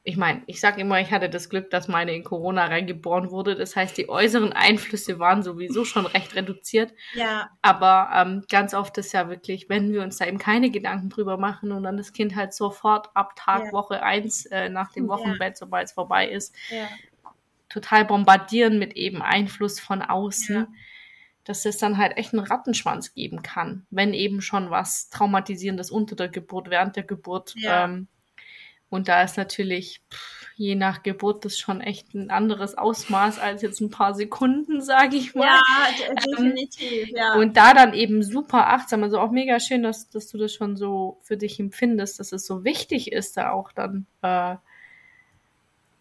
ich meine, ich sage immer, ich hatte das Glück, dass meine in Corona reingeboren wurde. Das heißt, die äußeren Einflüsse waren sowieso schon recht reduziert. Ja. Aber ähm, ganz oft ist ja wirklich, wenn wir uns da eben keine Gedanken drüber machen und dann das Kind halt sofort ab Tag ja. Woche eins äh, nach dem Wochenbett, ja. sobald es vorbei ist, ja. total bombardieren mit eben Einfluss von außen. Dass es dann halt echt einen Rattenschwanz geben kann, wenn eben schon was Traumatisierendes unter der Geburt, während der Geburt ähm, und da ist natürlich pff, je nach Geburt das schon echt ein anderes Ausmaß als jetzt ein paar Sekunden, *laughs* sage ich mal. Ja, ähm, definitiv. Ähm, ja. Und da dann eben super achtsam, also auch mega schön, dass, dass du das schon so für dich empfindest, dass es so wichtig ist, da auch dann äh,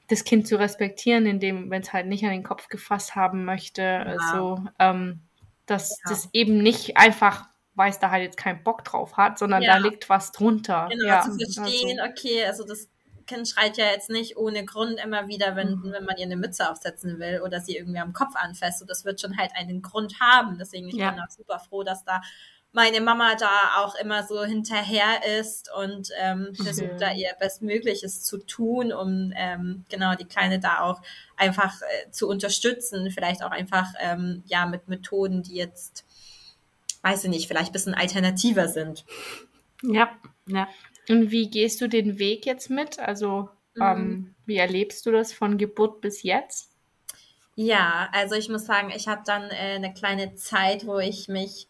das Kind zu respektieren, indem, wenn es halt nicht an den Kopf gefasst haben möchte, ja. also ähm, dass ja. das eben nicht einfach weil es da halt jetzt keinen Bock drauf hat, sondern ja. da liegt was drunter. Genau, ja. zu verstehen, also. okay, also das Kind schreit ja jetzt nicht ohne Grund immer wieder, wenn, mhm. wenn man ihr eine Mütze aufsetzen will oder sie irgendwie am Kopf anfasst. Und das wird schon halt einen Grund haben. Deswegen ich ja. bin auch super froh, dass da meine Mama da auch immer so hinterher ist und ähm, *laughs* versucht da ihr Bestmögliches zu tun, um ähm, genau die Kleine da auch einfach äh, zu unterstützen, vielleicht auch einfach ähm, ja mit Methoden, die jetzt, weiß ich nicht, vielleicht ein bisschen alternativer sind. Ja, ja. Und wie gehst du den Weg jetzt mit? Also mhm. ähm, wie erlebst du das von Geburt bis jetzt? Ja, also ich muss sagen, ich habe dann äh, eine kleine Zeit, wo ich mich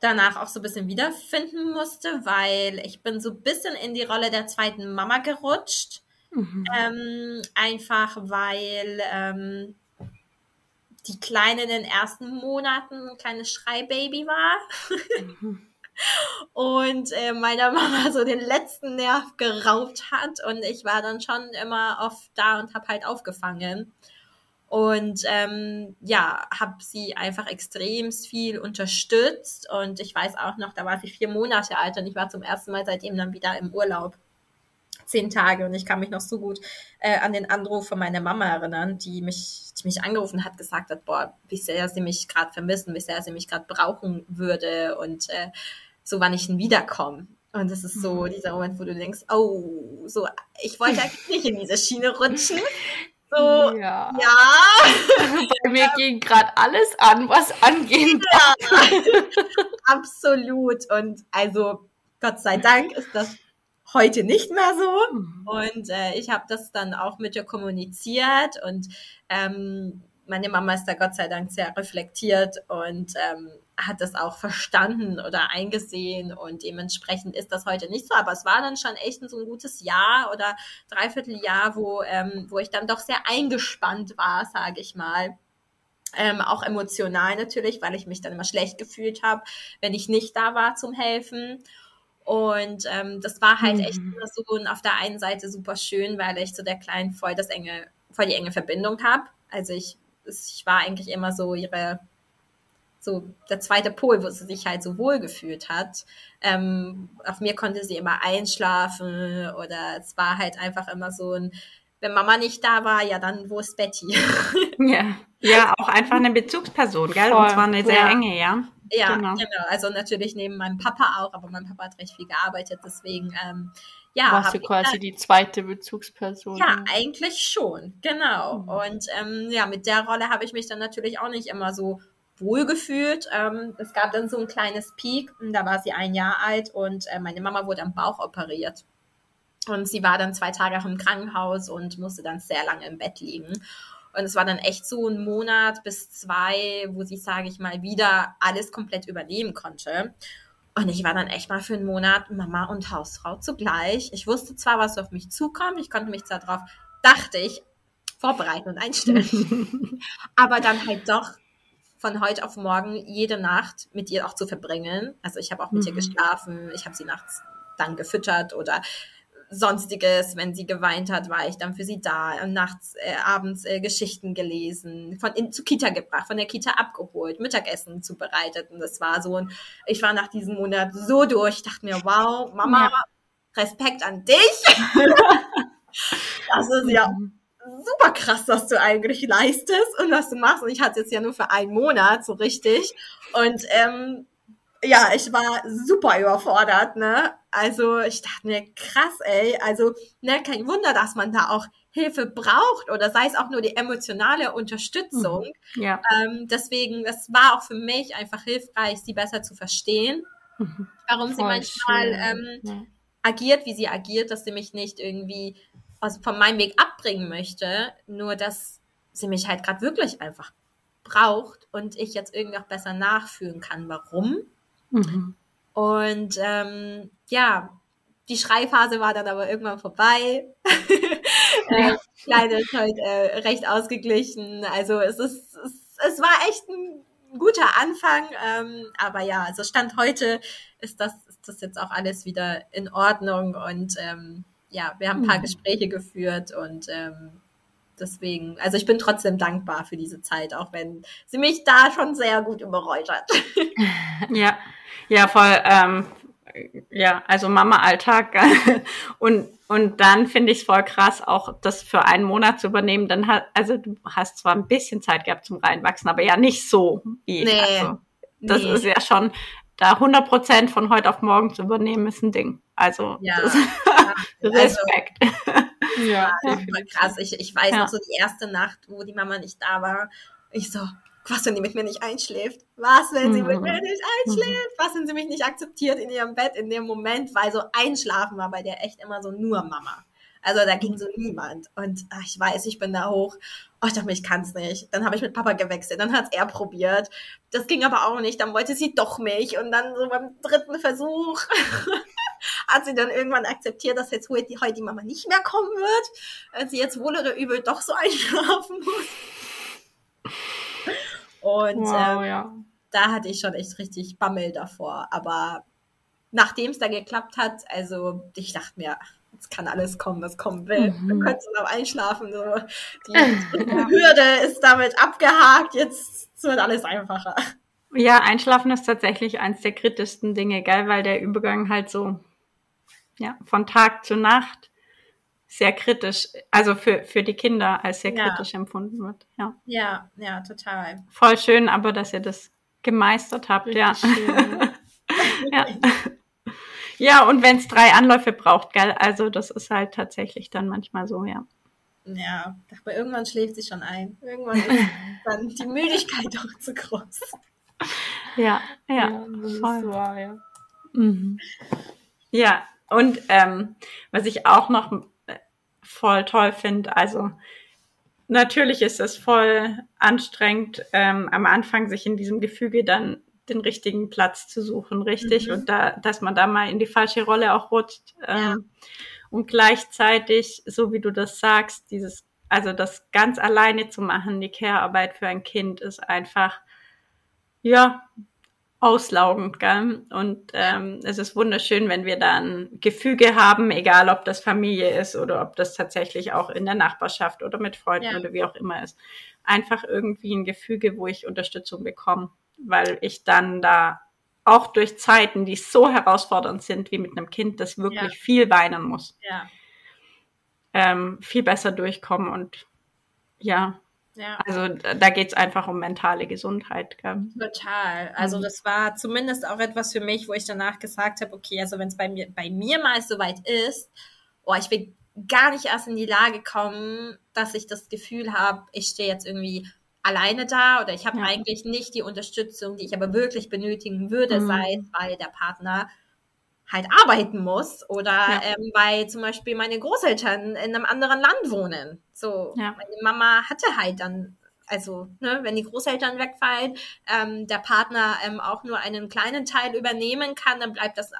danach auch so ein bisschen wiederfinden musste, weil ich bin so ein bisschen in die Rolle der zweiten Mama gerutscht. Mhm. Ähm, einfach weil ähm, die Kleine in den ersten Monaten ein kleines Schreibaby war. Mhm. *laughs* und äh, meiner Mama so den letzten Nerv geraubt hat und ich war dann schon immer oft da und habe halt aufgefangen. Und ähm, ja, habe sie einfach extrem viel unterstützt. Und ich weiß auch noch, da war sie vier Monate alt und ich war zum ersten Mal seitdem dann wieder im Urlaub. Zehn Tage und ich kann mich noch so gut äh, an den Anruf von meiner Mama erinnern, die mich, die mich angerufen hat, gesagt hat, boah, wie sehr sie mich gerade vermissen, wie sehr sie mich gerade brauchen würde und äh, so wann ich denn wiederkomme. Und das ist so mhm. dieser Moment, wo du denkst, oh, so, ich wollte eigentlich nicht in diese Schiene rutschen. So, ja. ja. Bei mir ging gerade alles an, was angehen ja. *laughs* Absolut. Und also, Gott sei Dank ist das heute nicht mehr so. Und äh, ich habe das dann auch mit ihr kommuniziert und ähm, meine Mama ist da Gott sei Dank sehr reflektiert und ähm, hat das auch verstanden oder eingesehen und dementsprechend ist das heute nicht so. Aber es war dann schon echt so ein gutes Jahr oder Dreivierteljahr, wo, ähm, wo ich dann doch sehr eingespannt war, sage ich mal. Ähm, auch emotional natürlich, weil ich mich dann immer schlecht gefühlt habe, wenn ich nicht da war zum Helfen. Und ähm, das war halt mhm. echt immer so und auf der einen Seite super schön, weil ich zu der Kleinen voll das enge, voll die enge Verbindung habe. Also ich, ich war eigentlich immer so ihre so der zweite Pol, wo sie sich halt so wohl gefühlt hat. Ähm, auf mir konnte sie immer einschlafen oder es war halt einfach immer so ein, wenn Mama nicht da war, ja dann, wo ist Betty? *laughs* ja, ja, auch einfach eine Bezugsperson, gell? Voll. Und zwar eine sehr ja. enge, ja. Ja, genau. genau. Also natürlich neben meinem Papa auch, aber mein Papa hat recht viel gearbeitet, deswegen ähm, ja. Warst du quasi ich, die zweite Bezugsperson? Ja, eigentlich schon, genau. Mhm. Und ähm, ja, mit der Rolle habe ich mich dann natürlich auch nicht immer so wohlgefühlt. Ähm, es gab dann so ein kleines Peak, da war sie ein Jahr alt und äh, meine Mama wurde am Bauch operiert. Und sie war dann zwei Tage auch im Krankenhaus und musste dann sehr lange im Bett liegen. Und es war dann echt so ein Monat bis zwei, wo sie, sage ich mal, wieder alles komplett übernehmen konnte. Und ich war dann echt mal für einen Monat Mama und Hausfrau zugleich. Ich wusste zwar, was auf mich zukommt, ich konnte mich zwar darauf, dachte ich, vorbereiten und einstellen. *laughs* Aber dann halt doch von heute auf morgen jede Nacht mit ihr auch zu verbringen. Also ich habe auch mit mhm. ihr geschlafen, ich habe sie nachts dann gefüttert oder sonstiges, wenn sie geweint hat, war ich dann für sie da, nachts, äh, abends äh, Geschichten gelesen, von in, zu Kita gebracht, von der Kita abgeholt, Mittagessen zubereitet und das war so ein, ich war nach diesem Monat so durch, dachte mir, wow, Mama, ja. Respekt an dich. *laughs* das ist ja mhm super krass, was du eigentlich leistest und was du machst. Und ich hatte es jetzt ja nur für einen Monat so richtig. Und ähm, ja, ich war super überfordert, ne? Also ich dachte mir, krass, ey. Also, ne, kein Wunder, dass man da auch Hilfe braucht oder sei es auch nur die emotionale Unterstützung. Mhm. Ja. Ähm, deswegen, es war auch für mich einfach hilfreich, sie besser zu verstehen, mhm. warum Voll sie manchmal ähm, ja. agiert, wie sie agiert, dass sie mich nicht irgendwie also von meinem Weg abbringen möchte, nur dass sie mich halt gerade wirklich einfach braucht und ich jetzt irgendwie auch besser nachfühlen kann, warum. Mhm. Und ähm, ja, die Schreiphase war dann aber irgendwann vorbei. *laughs* äh, Kleine ist halt äh, recht ausgeglichen. Also es ist, es, es war echt ein guter Anfang. Ähm, aber ja, also Stand heute ist das, ist das jetzt auch alles wieder in Ordnung und ähm, ja, wir haben ein paar mhm. Gespräche geführt und ähm, deswegen, also ich bin trotzdem dankbar für diese Zeit, auch wenn sie mich da schon sehr gut überrollt hat. *laughs* ja, ja, voll, ähm, ja, also Mama-Alltag *laughs* und und dann finde ich es voll krass, auch das für einen Monat zu übernehmen. Dann hat, also du hast zwar ein bisschen Zeit gehabt zum Reinwachsen, aber ja nicht so wie nee, also, das nee. ist ja schon da 100 Prozent von heute auf morgen zu übernehmen, ist ein Ding. Also, Ja, *laughs* ja. Respekt. Ja, Ja, voll krass. Ich, ich weiß Ja. noch so die erste Nacht, wo die Mama nicht da war. Ich so, was, wenn die mit mir nicht einschläft? Was, wenn sie mit Mhm. mir nicht einschläft? Was, wenn sie mich nicht akzeptiert in ihrem Bett in dem Moment? Weil so einschlafen war bei der echt immer so nur Mama. Also da ging so niemand. Und ach, ich weiß, ich bin da hoch. Oh, ich dachte mir, ich kann's nicht. Dann habe ich mit Papa gewechselt. Dann hat's er probiert. Das ging aber auch nicht. Dann wollte sie doch mich. Und dann so beim dritten Versuch *laughs* hat sie dann irgendwann akzeptiert, dass jetzt heute heute die Mama nicht mehr kommen wird. Als sie jetzt wohl oder übel doch so *laughs* einschlafen muss. Und Wow, ähm, ja. da hatte ich schon echt richtig Bammel davor. Aber nachdem es da geklappt hat, also ich dachte mir, jetzt kann alles kommen, was kommen will. Mhm. Wir könnten noch einschlafen. So. Die Hürde ist damit abgehakt, jetzt wird alles einfacher. Ja, Einschlafen ist tatsächlich eins der kritischsten Dinge, gell, weil der Übergang halt so, ja, von Tag zu Nacht sehr kritisch, also für, für die Kinder als sehr Ja. kritisch empfunden wird. Ja. Ja, ja, total. Voll schön, aber dass ihr das gemeistert habt, ja. Richtig schön. *laughs* ja. Ja, und wenn es drei Anläufe braucht, gell, also das ist halt tatsächlich dann manchmal so, ja. Ja, mir, irgendwann schläft sie schon ein. Irgendwann ist *laughs* dann die Müdigkeit doch zu groß. Ja, ja. ist voll. wahr, ja. Mhm. Ja, und ähm, was ich auch noch äh, voll toll finde, also natürlich ist es voll anstrengend, ähm, am Anfang sich in diesem Gefüge dann den richtigen Platz zu suchen, richtig? Mhm. Und da, dass man da mal in die falsche Rolle auch rutscht. Ähm, Ja. Und gleichzeitig, so wie du das sagst, dieses, also das ganz alleine zu machen, die Care-Arbeit für ein Kind ist einfach, ja, auslaugend, gell? Und ähm, es ist wunderschön, wenn wir dann Gefüge haben, egal ob das Familie ist oder ob das tatsächlich auch in der Nachbarschaft oder mit Freunden Ja. oder wie auch immer ist. Einfach irgendwie ein Gefüge, wo ich Unterstützung bekomme, weil ich dann da auch durch Zeiten, die so herausfordernd sind wie mit einem Kind, das wirklich Ja. viel weinen muss, Ja, ähm, viel besser durchkommen und ja, ja. also da da geht's einfach um mentale Gesundheit. Gell? Total. Also Mhm. das war zumindest auch etwas für mich, wo ich danach gesagt habe, okay, also wenn es bei mir, bei mir mal soweit ist, oh, ich will gar nicht erst in die Lage kommen, dass ich das Gefühl habe, ich stehe jetzt irgendwie alleine da oder ich habe Ja. eigentlich nicht die Unterstützung, die ich aber wirklich benötigen würde, Mhm. sei es, weil der Partner halt arbeiten muss oder Ja. ähm, weil zum Beispiel meine Großeltern in einem anderen Land wohnen. So, Ja. meine Mama hatte halt dann, also ne, wenn die Großeltern wegfallen, ähm, der Partner ähm, auch nur einen kleinen Teil übernehmen kann, dann bleibt das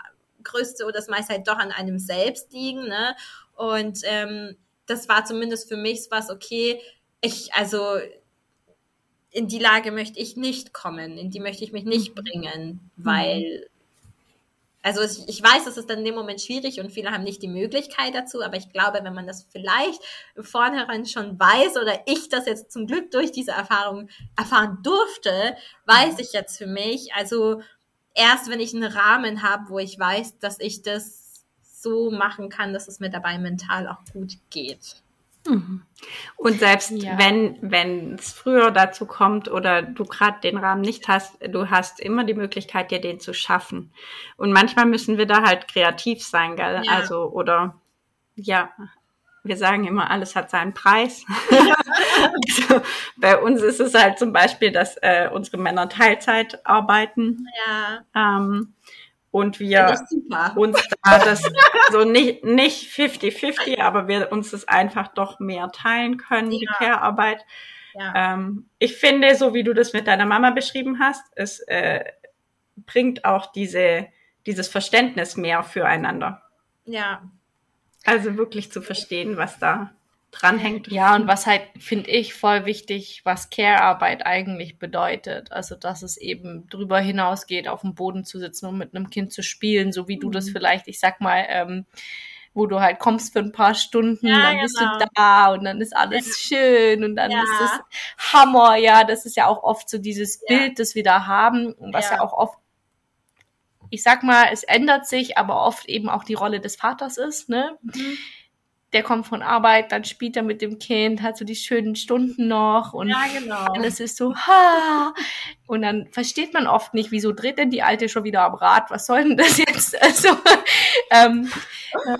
Größte oder das meiste halt doch an einem selbst liegen. Ne? Und ähm, das war zumindest für mich was, okay, ich, also in die Lage möchte ich nicht kommen, in die möchte ich mich nicht bringen, weil, also ich, weiß, es ist dann in dem Moment schwierig und viele haben nicht die Möglichkeit dazu, aber ich glaube, wenn man das vielleicht Vornherein schon weiß oder ich das jetzt zum Glück durch diese Erfahrung erfahren durfte, weiß ich jetzt für mich, also erst wenn ich einen Rahmen habe, wo ich weiß, dass ich das so machen kann, dass es mir dabei mental auch gut geht. Mhm. Und selbst Ja. wenn wenn es früher dazu kommt oder du gerade den Rahmen nicht hast, du hast immer die Möglichkeit, dir den zu schaffen. Und manchmal müssen wir da halt kreativ sein, gell? Ja. Also oder ja, wir sagen immer, alles hat seinen Preis. *laughs* also, bei uns ist es halt zum Beispiel, dass äh, unsere Männer Teilzeit arbeiten Ja, ähm, und wir uns da das so nicht nicht 50-50, aber wir uns das einfach doch mehr teilen können, die Ja. Care-Arbeit. Ja, Ähm, ich finde, so wie du das mit deiner Mama beschrieben hast, es äh, bringt auch diese dieses Verständnis mehr füreinander. ja, Also wirklich zu verstehen, was da dranhängt. Ja, und was halt, finde ich, voll wichtig, was Care-Arbeit eigentlich bedeutet. Also, dass es eben drüber hinausgeht, auf dem Boden zu sitzen und mit einem Kind zu spielen, so wie du das Mhm. vielleicht, ich sag mal, ähm, wo du halt kommst für ein paar Stunden, Ja, dann bist genau. du da und dann ist alles schön und dann Ja. ist es Hammer, ja, das ist ja auch oft so dieses Ja. Bild, das wir da haben und was ja. Ja. auch oft ich sag mal, es ändert sich, aber oft eben auch die Rolle des Vaters ist, ne? Mhm. Der kommt von Arbeit, dann spielt er mit dem Kind, hat so die schönen Stunden noch und ja, genau. alles ist so, ha. Und dann versteht man oft nicht, wieso dreht denn die Alte schon wieder am Rad? Was soll denn das jetzt? *laughs* Also, ähm,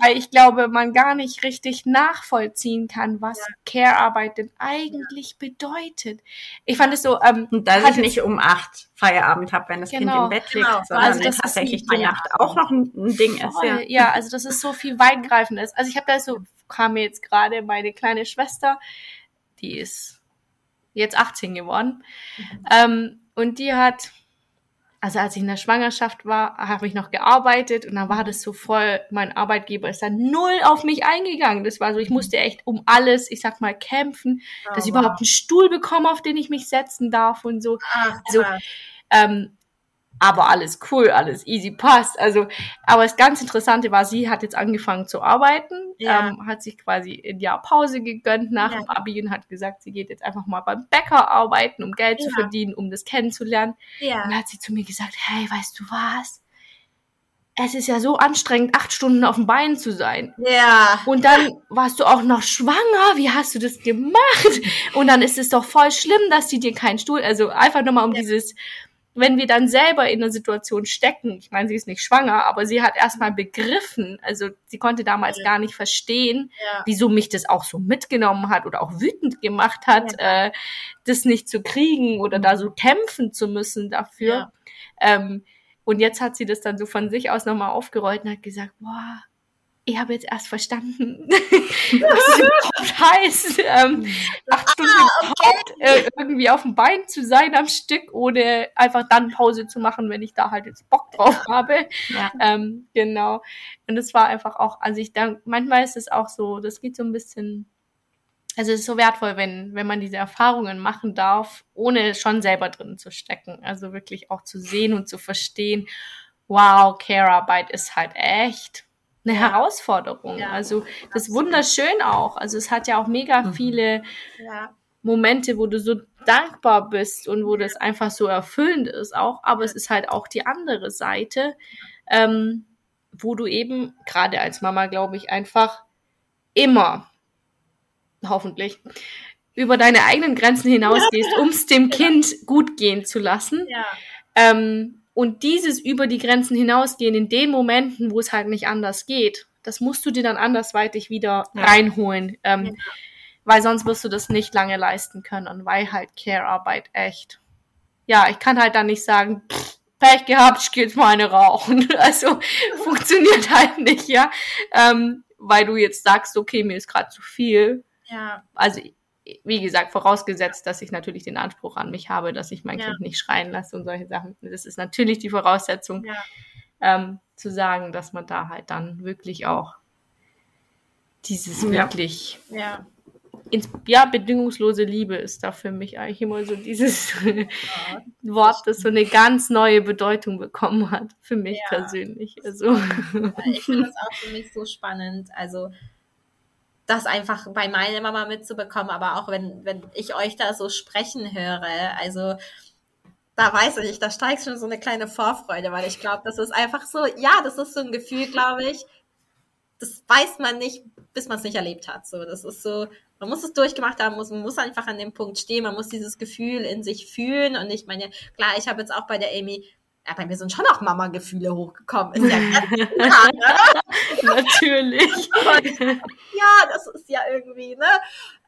weil ich glaube, man gar nicht richtig nachvollziehen kann, was. Care-Arbeit denn eigentlich bedeutet. Ich fand es so, ähm, dass ich nicht um acht Feierabend habe, wenn das genau, Kind im Bett liegt, genau. sondern also, dass tatsächlich die Nacht auch noch ein, ein Ding ist. Ja. ja, also das ist so viel weitgreifendes. Also ich habe da so, kam mir jetzt gerade meine kleine Schwester, die ist jetzt 18 geworden, mhm. ähm, und die hat also als ich in der Schwangerschaft war, habe ich noch gearbeitet und dann war das so voll, mein Arbeitgeber ist dann null auf mich eingegangen. Das war so, ich musste echt um alles, ich sag mal, kämpfen, oh, dass ich wow. überhaupt einen Stuhl bekomme, auf den ich mich setzen darf und so. Ach, so ähm, aber alles cool, alles easy passt. Also, aber das ganz Interessante war, sie hat jetzt angefangen zu arbeiten, ja. ähm, hat sich quasi ein Jahr Pause gegönnt nach ja. dem Abi und hat gesagt, sie geht jetzt einfach mal beim Bäcker arbeiten, um Geld ja. zu verdienen, um das kennenzulernen. Ja. Und dann hat sie zu mir gesagt, hey, weißt du was? Es ist ja so anstrengend, acht Stunden auf dem Bein zu sein. Ja. Und dann warst du auch noch schwanger. Wie hast du das gemacht? Und dann ist es doch voll schlimm, dass sie dir keinen Stuhl, also einfach nochmal um dieses, wenn wir dann selber in der Situation stecken, ich meine, sie ist nicht schwanger, aber sie hat erstmal begriffen, also sie konnte damals ja. gar nicht verstehen, ja. wieso mich das auch so mitgenommen hat oder auch wütend gemacht hat, ja. äh, das nicht zu kriegen oder da so kämpfen zu müssen dafür. Ähm, und jetzt hat sie das dann so von sich aus nochmal aufgerollt und hat gesagt, boah, ich habe jetzt erst verstanden, *laughs* was es überhaupt heißt, ähm, acht ah, Stunden überhaupt äh, irgendwie auf dem Bein zu sein am Stück, ohne einfach dann Pause zu machen, wenn ich da halt jetzt Bock drauf habe. Ja. Ähm, genau. Und das war einfach auch, also ich dann, manchmal ist es auch so, das geht so ein bisschen, also es ist so wertvoll, wenn, wenn man diese Erfahrungen machen darf, ohne schon selber drin zu stecken. Also wirklich auch zu sehen und zu verstehen, wow, Care-Arbeit ist halt echt eine. Herausforderung. Ja, also das ist wunderschön auch. Also es hat ja auch mega mhm. viele ja. Momente, wo du so dankbar bist und wo das einfach so erfüllend ist auch. Aber es ist halt auch die andere Seite, ähm, wo du eben gerade als Mama, glaube ich, einfach immer, hoffentlich, über deine eigenen Grenzen hinausgehst, *laughs* um es dem Kind gut gehen zu lassen. Ja. Ähm, und dieses über die Grenzen hinausgehen in den Momenten, wo es halt nicht anders geht, das musst du dir dann andersweitig wieder ja. reinholen. Ähm, ja. Weil sonst wirst du das nicht lange leisten können, weil halt Care-Arbeit echt. Ja, ich kann halt dann nicht sagen, pff, Pech gehabt, ich geh jetzt mal eine rauchen. *laughs* Also funktioniert halt nicht, ja. Ähm, weil du jetzt sagst, okay, mir ist gerade zu viel. Ja. Also wie gesagt, vorausgesetzt, dass ich natürlich den Anspruch an mich habe, dass ich mein ja. Kind nicht schreien lasse und solche Sachen. Das ist natürlich die Voraussetzung, ja. ähm, zu sagen, dass man da halt dann wirklich auch dieses ja. wirklich, ja. Ins, ja, bedingungslose Liebe ist da für mich eigentlich immer so dieses Wort, das so eine ganz neue Bedeutung bekommen hat, für mich persönlich. Also. Ich finde das auch für mich so spannend. Also, das einfach bei meiner Mama mitzubekommen, aber auch wenn, wenn ich euch da so sprechen höre, also da weiß ich da steigt schon so eine kleine Vorfreude, weil ich glaube, das ist einfach so, ja, das ist so ein Gefühl, glaube ich, das weiß man nicht, bis man es nicht erlebt hat. So, das ist so, man muss es durchgemacht haben, muss, man muss einfach an dem Punkt stehen, man muss dieses Gefühl in sich fühlen. Und ich meine, klar, ich habe jetzt auch bei der Amy ja, bei mir sind schon auch Mama-Gefühle hochgekommen. Ist ja *laughs* klar, ne? *laughs* Natürlich. Und, *laughs* ja, das ist ja irgendwie, ne?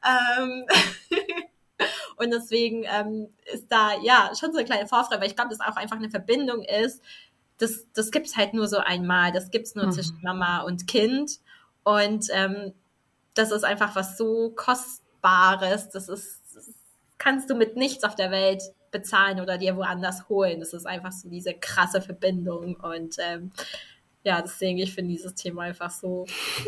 Ähm, und deswegen ähm, ist da ja schon so eine kleine Vorfreude, weil ich glaube, dass auch einfach eine Verbindung ist. Das, das gibt's halt nur so einmal. Das gibt's nur mhm. zwischen Mama und Kind. Und ähm, das ist einfach was so Kostbares. Das ist, das kannst du mit nichts auf der Welt bezahlen oder dir woanders holen. Das ist einfach so diese krasse Verbindung und ähm, ja, deswegen, ich finde dieses Thema einfach so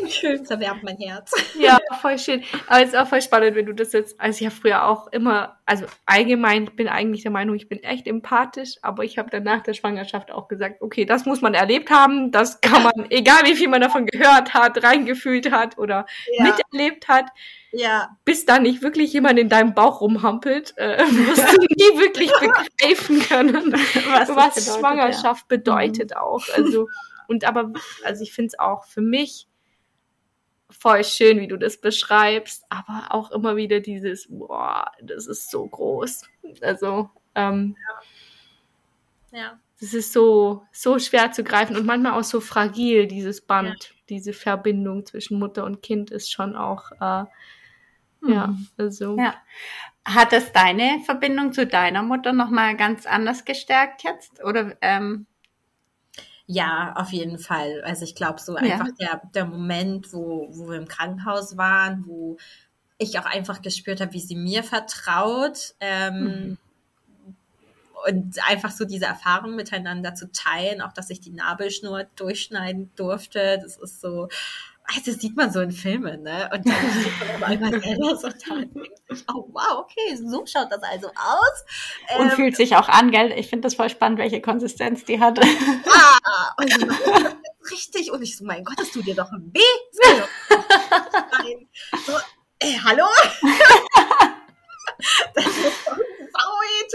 schön, zerwärmt mein Herz. *laughs* Ja, voll schön. Aber es ist auch voll spannend, wenn du das jetzt, also ich habe früher auch immer, also allgemein, bin eigentlich der Meinung, ich bin echt empathisch, aber ich habe dann nach der Schwangerschaft auch gesagt, okay, das muss man erlebt haben, das kann man, *laughs* egal wie viel man davon gehört hat, reingefühlt hat oder ja. miterlebt hat, ja. bis da nicht wirklich jemand in deinem Bauch rumhampelt, äh, *laughs* wirst du nie wirklich begreifen können, was, was bedeutet, Schwangerschaft ja. bedeutet mhm. auch. Also und aber, also ich finde es auch für mich voll schön, wie du das beschreibst, aber auch immer wieder dieses, boah, das ist so groß. Also, ähm, ja. Das ist so, so schwer zu greifen und manchmal auch so fragil, dieses Band, ja. diese Verbindung zwischen Mutter und Kind ist schon auch, äh, mhm. ja, also. Ja. Hat es deine Verbindung zu deiner Mutter nochmal ganz anders gestärkt jetzt? Oder, ähm, ja, auf jeden Fall. Also ich glaube, so einfach ja. der, der Moment, wo, wo wir im Krankenhaus waren, wo ich auch einfach gespürt habe, wie sie mir vertraut. Ähm, mhm. Und einfach so diese Erfahrung miteinander zu teilen, auch dass ich die Nabelschnur durchschneiden durfte, das ist so, also das sieht man so in Filmen, ne? Und dann *laughs* steht man aber selber so da und denkt sich, oh wow, okay, so schaut das also aus. Und ähm, fühlt sich auch an, gell? Ich finde das voll spannend, welche Konsistenz die hat. Ah, und richtig. Und ich so, mein Gott, das tut dir doch weh. Nein. So, ey, hallo? *laughs* das muss doch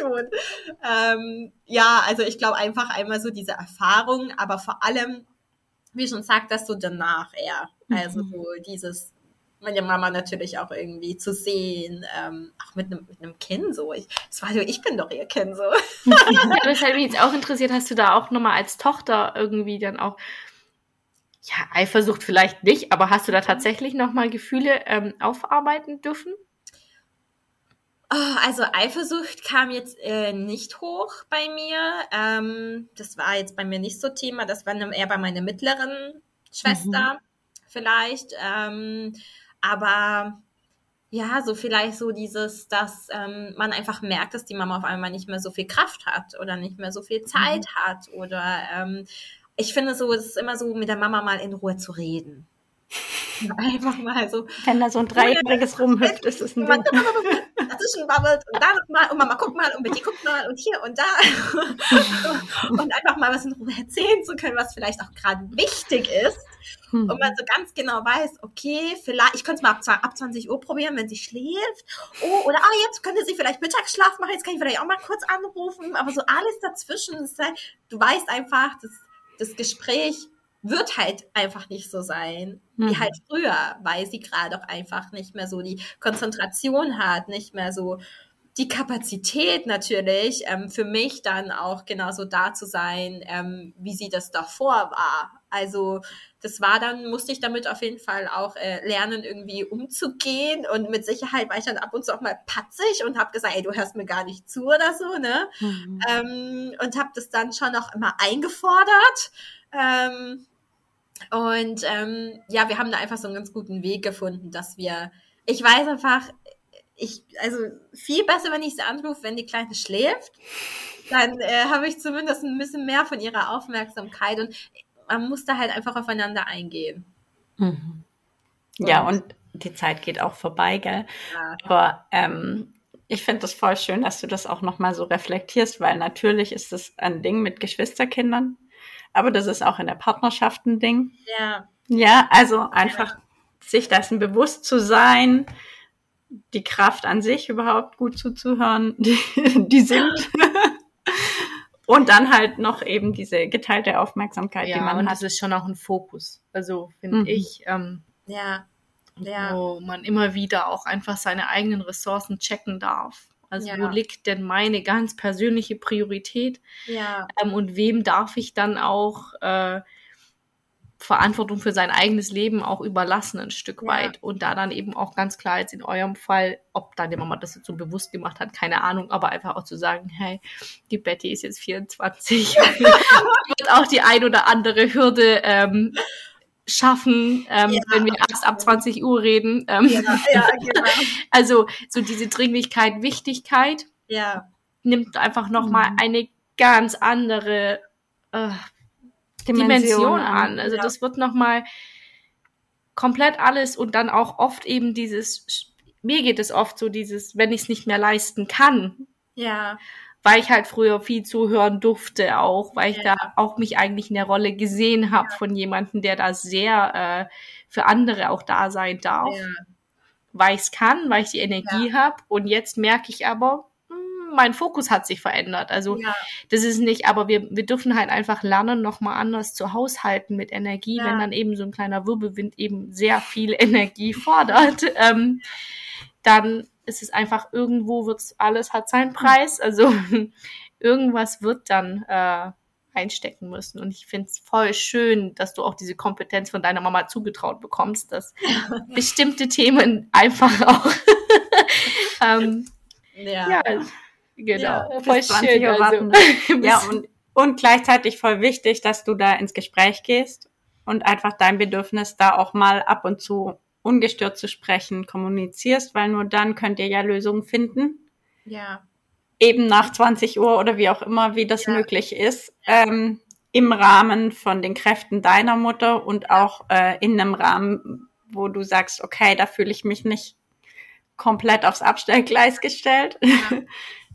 tun. Ähm, ja, also ich glaube einfach einmal so diese Erfahrung, aber vor allem, wie schon sagt, das so danach eher. Also mhm. so dieses, meine Mama natürlich auch irgendwie zu sehen, ähm, auch mit einem, mit Kind so. Ich, das war so, ich bin doch ihr Kind so. ja, das hat mich jetzt auch interessiert, hast du da auch nochmal als Tochter irgendwie dann auch, ja, Eifersucht vielleicht nicht, aber hast du da tatsächlich nochmal Gefühle ähm, aufarbeiten dürfen? Oh, also Eifersucht kam jetzt äh, nicht hoch bei mir. Ähm, das war jetzt bei mir nicht so Thema. Das war eher bei meiner mittleren Schwester mhm. vielleicht. Ähm, aber ja, so vielleicht so dieses, dass ähm, man einfach merkt, dass die Mama auf einmal nicht mehr so viel Kraft hat oder nicht mehr so viel Zeit mhm. hat. Oder ähm, ich finde so, es ist immer so, mit der Mama mal in Ruhe zu reden. *laughs* *laughs* Einfach mal so. Wenn da so ein Dreijähriges rumhüpft, ist es ein Ding. Dazwischen babbelt und da mal und Mama guck mal und Betty guckt mal und hier und da. *laughs* und einfach mal was in Ruhe erzählen zu können, was vielleicht auch gerade wichtig ist. Und man so ganz genau weiß, okay, vielleicht, ich könnte es mal ab, ab 20 Uhr probieren, wenn sie schläft. Oh, oder ah, jetzt könnte sie vielleicht Mittagsschlaf machen, jetzt kann ich vielleicht auch mal kurz anrufen. Aber so alles dazwischen, halt, du weißt einfach, das, das Gespräch wird halt einfach nicht so sein wie mhm. halt früher, weil sie gerade auch einfach nicht mehr so die Konzentration hat, nicht mehr so die Kapazität natürlich ähm, für mich dann auch genauso da zu sein, ähm, wie sie das davor war. Also das war dann, musste ich damit auf jeden Fall auch äh, lernen, irgendwie umzugehen und mit Sicherheit war ich dann ab und zu auch mal patzig und habe gesagt, ey, du hörst mir gar nicht zu oder so, ne? Mhm. Ähm, und habe das dann schon auch immer eingefordert. Ähm, und ähm, ja, wir haben da einfach so einen ganz guten Weg gefunden, dass wir, ich weiß einfach, ich, also viel besser, wenn ich sie anrufe, wenn die Kleine schläft, dann äh, habe ich zumindest ein bisschen mehr von ihrer Aufmerksamkeit und man muss da halt einfach aufeinander eingehen. Mhm. Ja, und die Zeit geht auch vorbei, gell? Ja. Aber ähm, ich finde das voll schön, dass du das auch nochmal so reflektierst, weil natürlich ist es ein Ding mit Geschwisterkindern. Aber das ist auch in der Partnerschaft ein Ding. Ja. Ja, also einfach ja. sich dessen bewusst zu sein, die Kraft an sich überhaupt gut zuzuhören, *laughs* die, die sind. *laughs* und dann halt noch eben diese geteilte Aufmerksamkeit, ja, die man und hat. das ist schon auch ein Fokus. Also finde mhm. ich. Ähm, ja. Ja. Wo man immer wieder auch einfach seine eigenen Ressourcen checken darf. Also ja. wo liegt denn meine ganz persönliche Priorität? Ja. Ähm, und wem darf ich dann auch äh, Verantwortung für sein eigenes Leben auch überlassen, ein Stück ja. weit. Und da dann eben auch ganz klar jetzt in eurem Fall, ob dann die Mama das jetzt so bewusst gemacht hat, keine Ahnung, aber einfach auch zu sagen, hey, die Betty ist jetzt 24, *laughs* wird auch die ein oder andere Hürde ähm, schaffen, ähm, ja. wenn wir erst ab 20 Uhr reden. Ähm, ja, ja, genau. *laughs* also so diese Dringlichkeit, Wichtigkeit ja. nimmt einfach nochmal mhm. eine ganz andere äh, Dimension, Dimension an. Also das wird nochmal komplett alles und dann auch oft eben dieses, mir geht es oft so dieses, wenn ich es nicht mehr leisten kann. Ja weil ich halt früher viel zuhören durfte auch, weil ich ja. da auch mich eigentlich in der Rolle gesehen habe ja. von jemandem, der da sehr äh, für andere auch da sein darf. Ja. Weil ich es kann, weil ich die Energie habe. Und jetzt merke ich aber, hm, mein Fokus hat sich verändert. Also das ist nicht, aber wir, wir dürfen halt einfach lernen, nochmal anders zu haushalten mit Energie, wenn dann eben so ein kleiner Wirbelwind eben sehr viel *laughs* Energie fordert. Ähm, dann es ist einfach irgendwo wird's alles hat seinen Preis. Also *laughs* irgendwas wird dann äh, einstecken müssen. Und ich finde es voll schön, dass du auch diese Kompetenz von deiner Mama zugetraut bekommst, dass *laughs* bestimmte Themen einfach auch *laughs* ähm, Ja. ja, genau. Ja, voll bis 20 schön. Also. Ja, und, und gleichzeitig voll wichtig, dass du da ins Gespräch gehst und einfach dein Bedürfnis da auch mal ab und zu ungestört zu sprechen kommunizierst, weil nur dann könnt ihr ja Lösungen finden. ja. Eben nach 20 Uhr oder wie auch immer, wie das Ja. möglich ist. Ähm, Im Rahmen von den Kräften deiner Mutter und auch äh, in einem Rahmen, wo du sagst, okay, da fühle ich mich nicht komplett aufs Abstellgleis gestellt.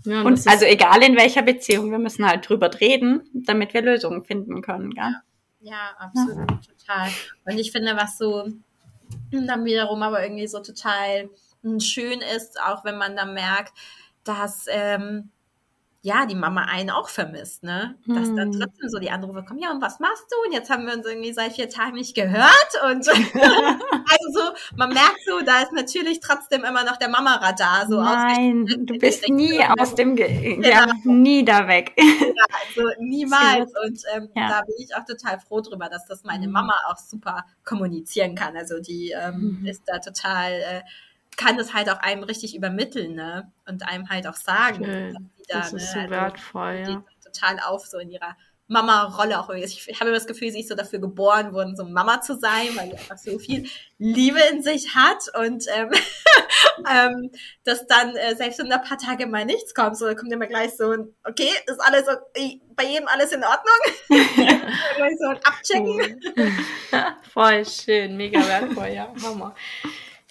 ja, *laughs* Und das ist- also egal in welcher Beziehung, wir müssen halt drüber reden, damit wir Lösungen finden können. Gell? Ja, absolut, total. Und ich finde, was so dann wiederum aber irgendwie so total mm, schön ist, auch wenn man dann merkt, dass ähm, ja die Mama einen auch vermisst, ne? Dass dann Hm. trotzdem so die Anrufe kommen, ja, und was machst du? Und jetzt haben wir uns irgendwie seit vier Tagen nicht gehört. Und *laughs* also so, man merkt so, da ist natürlich trotzdem immer noch der Mama-Radar so Nein, du bist nie aus dem, Ge ja, nie da weg. Also niemals. Und ähm, Ja. da bin ich auch total froh drüber, dass das meine Mhm. Mama auch super kommunizieren kann. Also die ähm, Mhm. ist da total, äh, kann das halt auch einem richtig übermitteln, ne? Und einem halt auch sagen, Schön. Da, das ist so ne? also, wertvoll, ja. total auf so in ihrer Mama-Rolle auch. Ich habe immer das Gefühl, sie ist so dafür geboren worden, so Mama zu sein, weil sie einfach so viel Liebe in sich hat und ähm, *laughs* ähm, dass dann äh, selbst da ein paar Tage mal nichts kommt, so kommt immer gleich so ein, okay, ist alles okay, bei jedem alles in Ordnung? *laughs* so ein Abchecken. *laughs* Voll schön, mega wertvoll, ja, Hammer.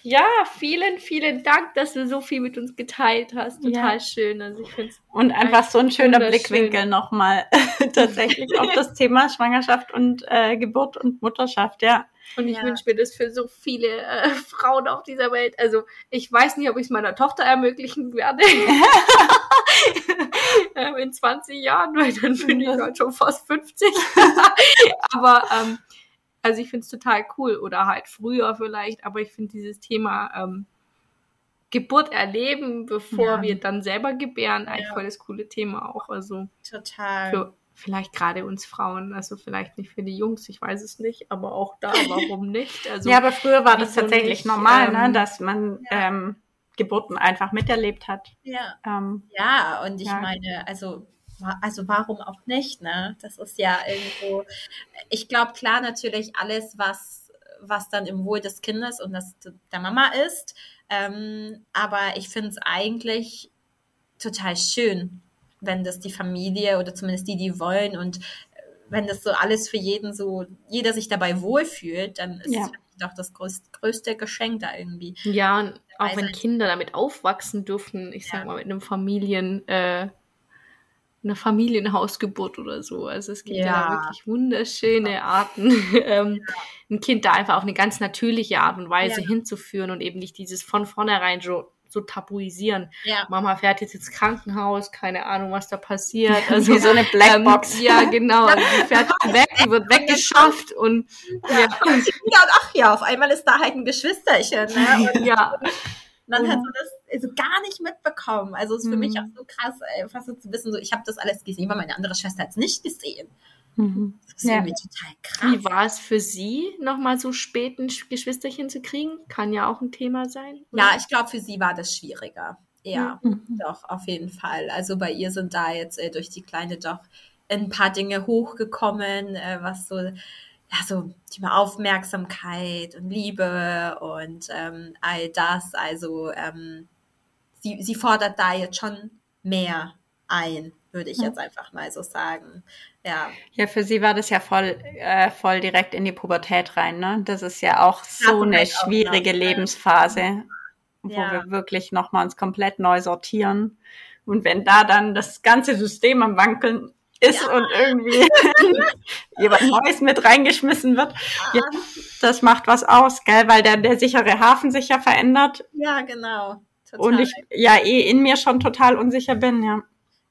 Ja, vielen, vielen Dank, dass du so viel mit uns geteilt hast. Total Ja. schön. Also ich finde es Und einfach so ein schöner. Blickwinkel nochmal *laughs* tatsächlich auf das Thema Schwangerschaft und äh, Geburt und Mutterschaft, ja. Und ich Ja. wünsche mir das für so viele äh, *laughs* Frauen auf dieser Welt. Also ich weiß nicht, ob ich es meiner Tochter ermöglichen werde. *laughs* ähm, in 20 Jahren, weil dann bin ich halt schon fast 50. aber ähm, also ich finde es total cool. Oder halt früher vielleicht, aber ich finde dieses Thema ähm, Geburt erleben, bevor Ja. wir dann selber gebären, eigentlich Ja. voll das coole Thema auch. Also Total. für vielleicht gerade uns Frauen, also vielleicht nicht für die Jungs, ich weiß es nicht, aber auch da, warum *laughs* nicht? Also ja, aber früher war das tatsächlich nicht, normal, ähm, ne, dass man ähm, Geburten einfach miterlebt hat. Ja. Ähm, Ja, und ich Ja. meine, also, also warum auch nicht, ne? Das ist ja irgendwo, ich glaube, klar, natürlich alles, was, was dann im Wohl des Kindes und das der Mama ist. Ähm, aber ich finde es eigentlich total schön, wenn das die Familie oder zumindest die, die wollen und äh, wenn das so alles für jeden so, jeder sich dabei wohlfühlt, dann ist Ja. es doch das größte, größte Geschenk da irgendwie. Ja, und auch wenn sein. Kinder damit aufwachsen dürfen, ich sag Ja. mal mit einem Familien, äh, einer Familienhausgeburt oder so. Also es gibt ja, Ja. wirklich wunderschöne Arten, *laughs* ähm, ein Kind da einfach auf eine ganz natürliche Art und Weise Ja. hinzuführen und eben nicht dieses von vornherein so, so tabuisieren. Ja. Mama fährt jetzt ins Krankenhaus, keine Ahnung, was da passiert. *laughs* Also so eine Blackbox. Ähm, ja, genau. Also die fährt *laughs* weg, die wird weggeschafft und ja, und ach ja, auf einmal ist da halt ein Geschwisterchen, ne? Und ja, man hat so das also gar nicht mitbekommen. Also es ist für Mhm. mich auch so krass, einfach so zu wissen, so ich habe das alles gesehen, aber meine andere Schwester hat es nicht gesehen. mhm. Das ist Ja. irgendwie total krass. Wie war es für Sie, nochmal so spät ein Sch- Geschwisterchen zu kriegen? Kann ja auch ein Thema sein. oder? Ja, ich glaube, für sie war das schwieriger. Ja, Mhm. doch, auf jeden Fall. Also bei ihr sind da jetzt äh, durch die Kleine doch ein paar Dinge hochgekommen, äh, was so, ja, so Thema Aufmerksamkeit und Liebe und ähm, all das. Also ähm, sie, sie fordert da jetzt schon mehr ein, würde ich Ja. jetzt einfach mal so sagen. Ja, Ja, für sie war das ja voll, äh, voll direkt in die Pubertät rein, ne? Das ist ja auch so eine vielleicht auch schwierige noch? Lebensphase, wo Ja. wir wirklich nochmal uns komplett neu sortieren. Und wenn da dann das ganze System am Wankeln ist Ja. und irgendwie *laughs* jemand Neues mit reingeschmissen wird, ja, das macht was aus, gell? Weil der, der sichere Hafen sich ja verändert ja, genau. Total. und ich ja eh in mir schon total unsicher bin, ja.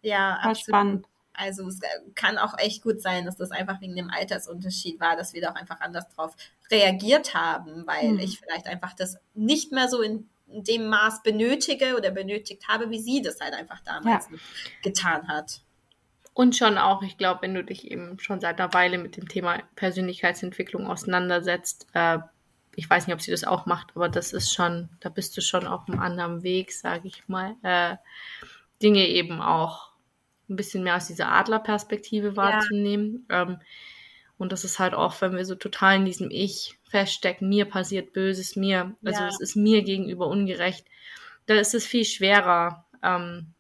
ja, War absolut. spannend. Also es kann auch echt gut sein, dass das einfach wegen dem Altersunterschied war, dass wir da auch einfach anders drauf reagiert haben, weil Mhm. ich vielleicht einfach das nicht mehr so in in dem Maß benötige oder benötigt habe, wie sie das halt einfach damals ja. getan hat. Und schon auch, ich glaube, wenn du dich eben schon seit einer Weile mit dem Thema Persönlichkeitsentwicklung auseinandersetzt, äh, ich weiß nicht, ob sie das auch macht, aber das ist schon, da bist du schon auf einem anderen Weg, sage ich mal. Äh, Dinge eben auch ein bisschen mehr aus dieser Adlerperspektive wahrzunehmen. Ja. Ähm, und das ist halt auch, wenn wir so total in diesem Ich feststecken, mir passiert Böses, mir, also ja. es ist mir gegenüber ungerecht, da ist es viel schwerer, ähm,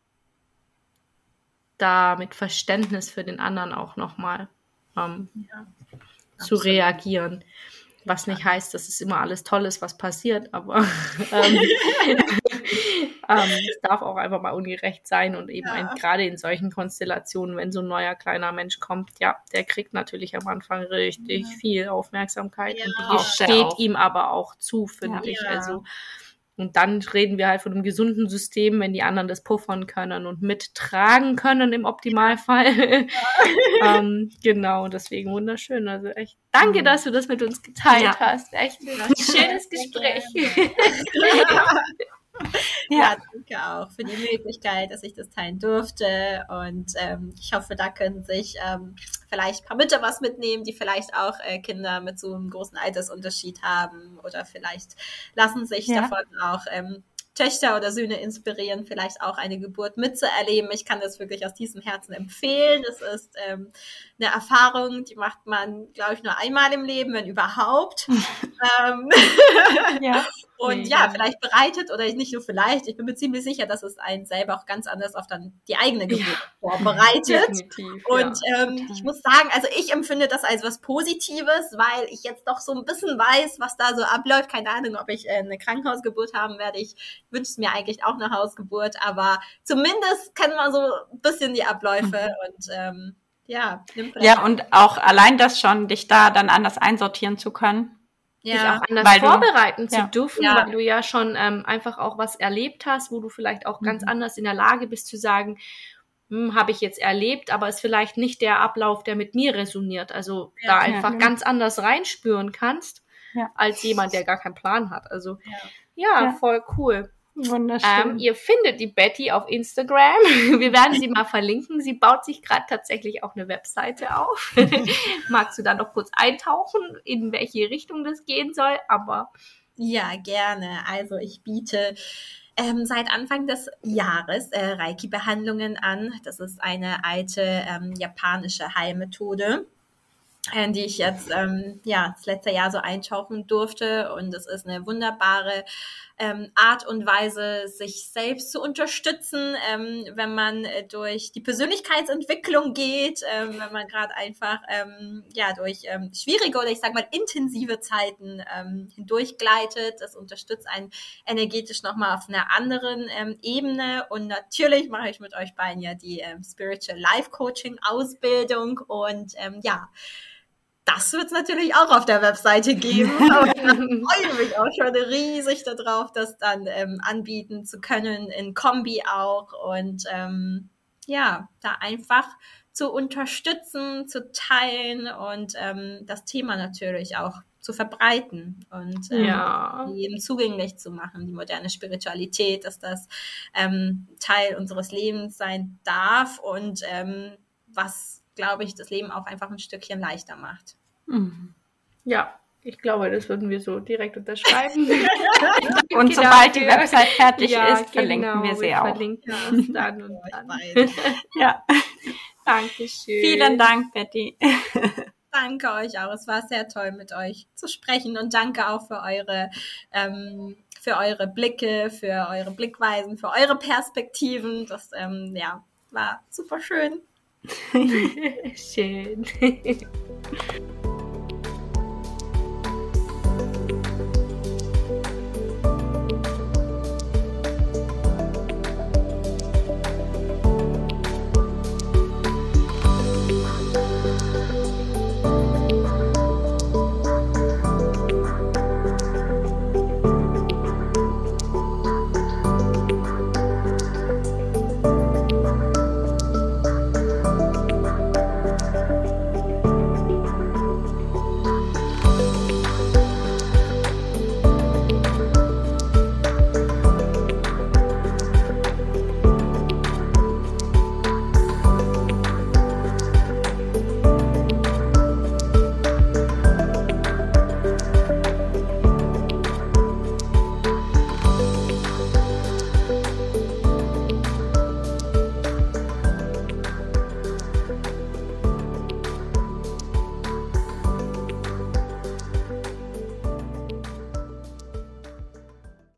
da mit Verständnis für den anderen auch nochmal ähm, ja, zu reagieren. Was nicht heißt, dass es immer alles toll ist, was passiert, aber *laughs* ähm, *laughs* ähm, es darf auch einfach mal ungerecht sein und eben ja. gerade in solchen Konstellationen, wenn so ein neuer kleiner Mensch kommt, ja, der kriegt natürlich am Anfang richtig ja. viel Aufmerksamkeit und die steht ihm aber auch zu, finde ich. Also und dann reden wir halt von einem gesunden System, wenn die anderen das puffern können und mittragen können im Optimalfall. Ja. *laughs* ähm, genau, deswegen wunderschön. Also echt, danke, mhm. dass du das mit uns geteilt ja. hast. Echt ein schönes Gespräch. *laughs* *laughs* *laughs* Ja. danke auch für die Möglichkeit, dass ich das teilen durfte. Und ähm, ich hoffe, da können sich ähm, vielleicht ein paar Mütter was mitnehmen, die vielleicht auch äh, Kinder mit so einem großen Altersunterschied haben. Oder vielleicht lassen sich ja. davon auch ähm, Töchter oder Söhne inspirieren, vielleicht auch eine Geburt mitzuerleben. Ich kann das wirklich aus diesem Herzen empfehlen. Es ist ähm, eine Erfahrung, die macht man, glaube ich, nur einmal im Leben, wenn überhaupt. *laughs* ähm, ja. *laughs* Und nee, ja, vielleicht bereitet oder nicht nur vielleicht, ich bin mir ziemlich sicher, dass es einen selber auch ganz anders auf dann die eigene Geburt ja. vorbereitet. Und ja, ähm, ich muss sagen, also ich empfinde das als was Positives, weil ich jetzt doch so ein bisschen weiß, was da so abläuft. Keine Ahnung, ob ich äh, eine Krankenhausgeburt haben werde. Ich wünsche mir eigentlich auch eine Hausgeburt, aber zumindest kennen wir so ein bisschen die Abläufe mhm. und ähm, ja. Ja, und auch allein das schon, dich da dann anders einsortieren zu können dich auch anders vorbereiten du, zu dürfen, weil du ja schon ähm, einfach auch was erlebt hast, wo du vielleicht auch mhm. ganz anders in der Lage bist zu sagen, hm, habe ich jetzt erlebt, aber ist vielleicht nicht der Ablauf, der mit mir resoniert. Also da einfach ganz anders reinspüren kannst, als jemand, der gar keinen Plan hat. Also ja, voll cool. Wunderschön. Ähm, ihr findet die Betty auf Instagram. *laughs* Wir werden sie mal verlinken. Sie baut sich gerade tatsächlich auch eine Webseite auf. *laughs* Magst du da noch kurz eintauchen, in welche Richtung das gehen soll? Aber ja, gerne. Also ich biete ähm, seit Anfang des Jahres äh, Reiki-Behandlungen an. Das ist eine alte ähm, japanische Heilmethode äh, die ich jetzt ähm, ja das letzte Jahr so eintauchen durfte und es ist eine wunderbare ähm, Art und Weise, sich selbst zu unterstützen, ähm, wenn man äh, durch die Persönlichkeitsentwicklung geht, ähm, wenn man gerade einfach ähm, ja durch ähm, schwierige oder ich sage mal intensive Zeiten ähm, hindurchgleitet. Das unterstützt einen energetisch nochmal auf einer anderen Ebene und natürlich mache ich mit euch beiden ja die Spiritual Life Coaching Ausbildung und ja das wird es natürlich auch auf der Webseite geben. *laughs* Aber ich freue mich auch schon riesig darauf, das dann ähm, anbieten zu können, in Kombi auch. Und ähm, ja, da einfach zu unterstützen, zu teilen und ähm, das Thema natürlich auch zu verbreiten und ähm, ja. jedem zugänglich zu machen, die moderne Spiritualität, dass das ähm, Teil unseres Lebens sein darf und ähm, was glaube ich, das Leben auch einfach ein Stückchen leichter macht. Mhm. Ja, ich glaube, das würden wir so direkt unterschreiben. *laughs* und sobald die Website fertig ja, ist, verlinken genau, wir sie wir auch. Verlinken es *laughs* dann und dann. *laughs* ja. Dankeschön. Vielen Dank, Betty. danke euch auch. Es war sehr toll, mit euch zu sprechen und danke auch für eure, ähm, für eure Blicke, für eure Blickweisen, für eure Perspektiven. Das ähm, ja, war super schön. *laughs* schön.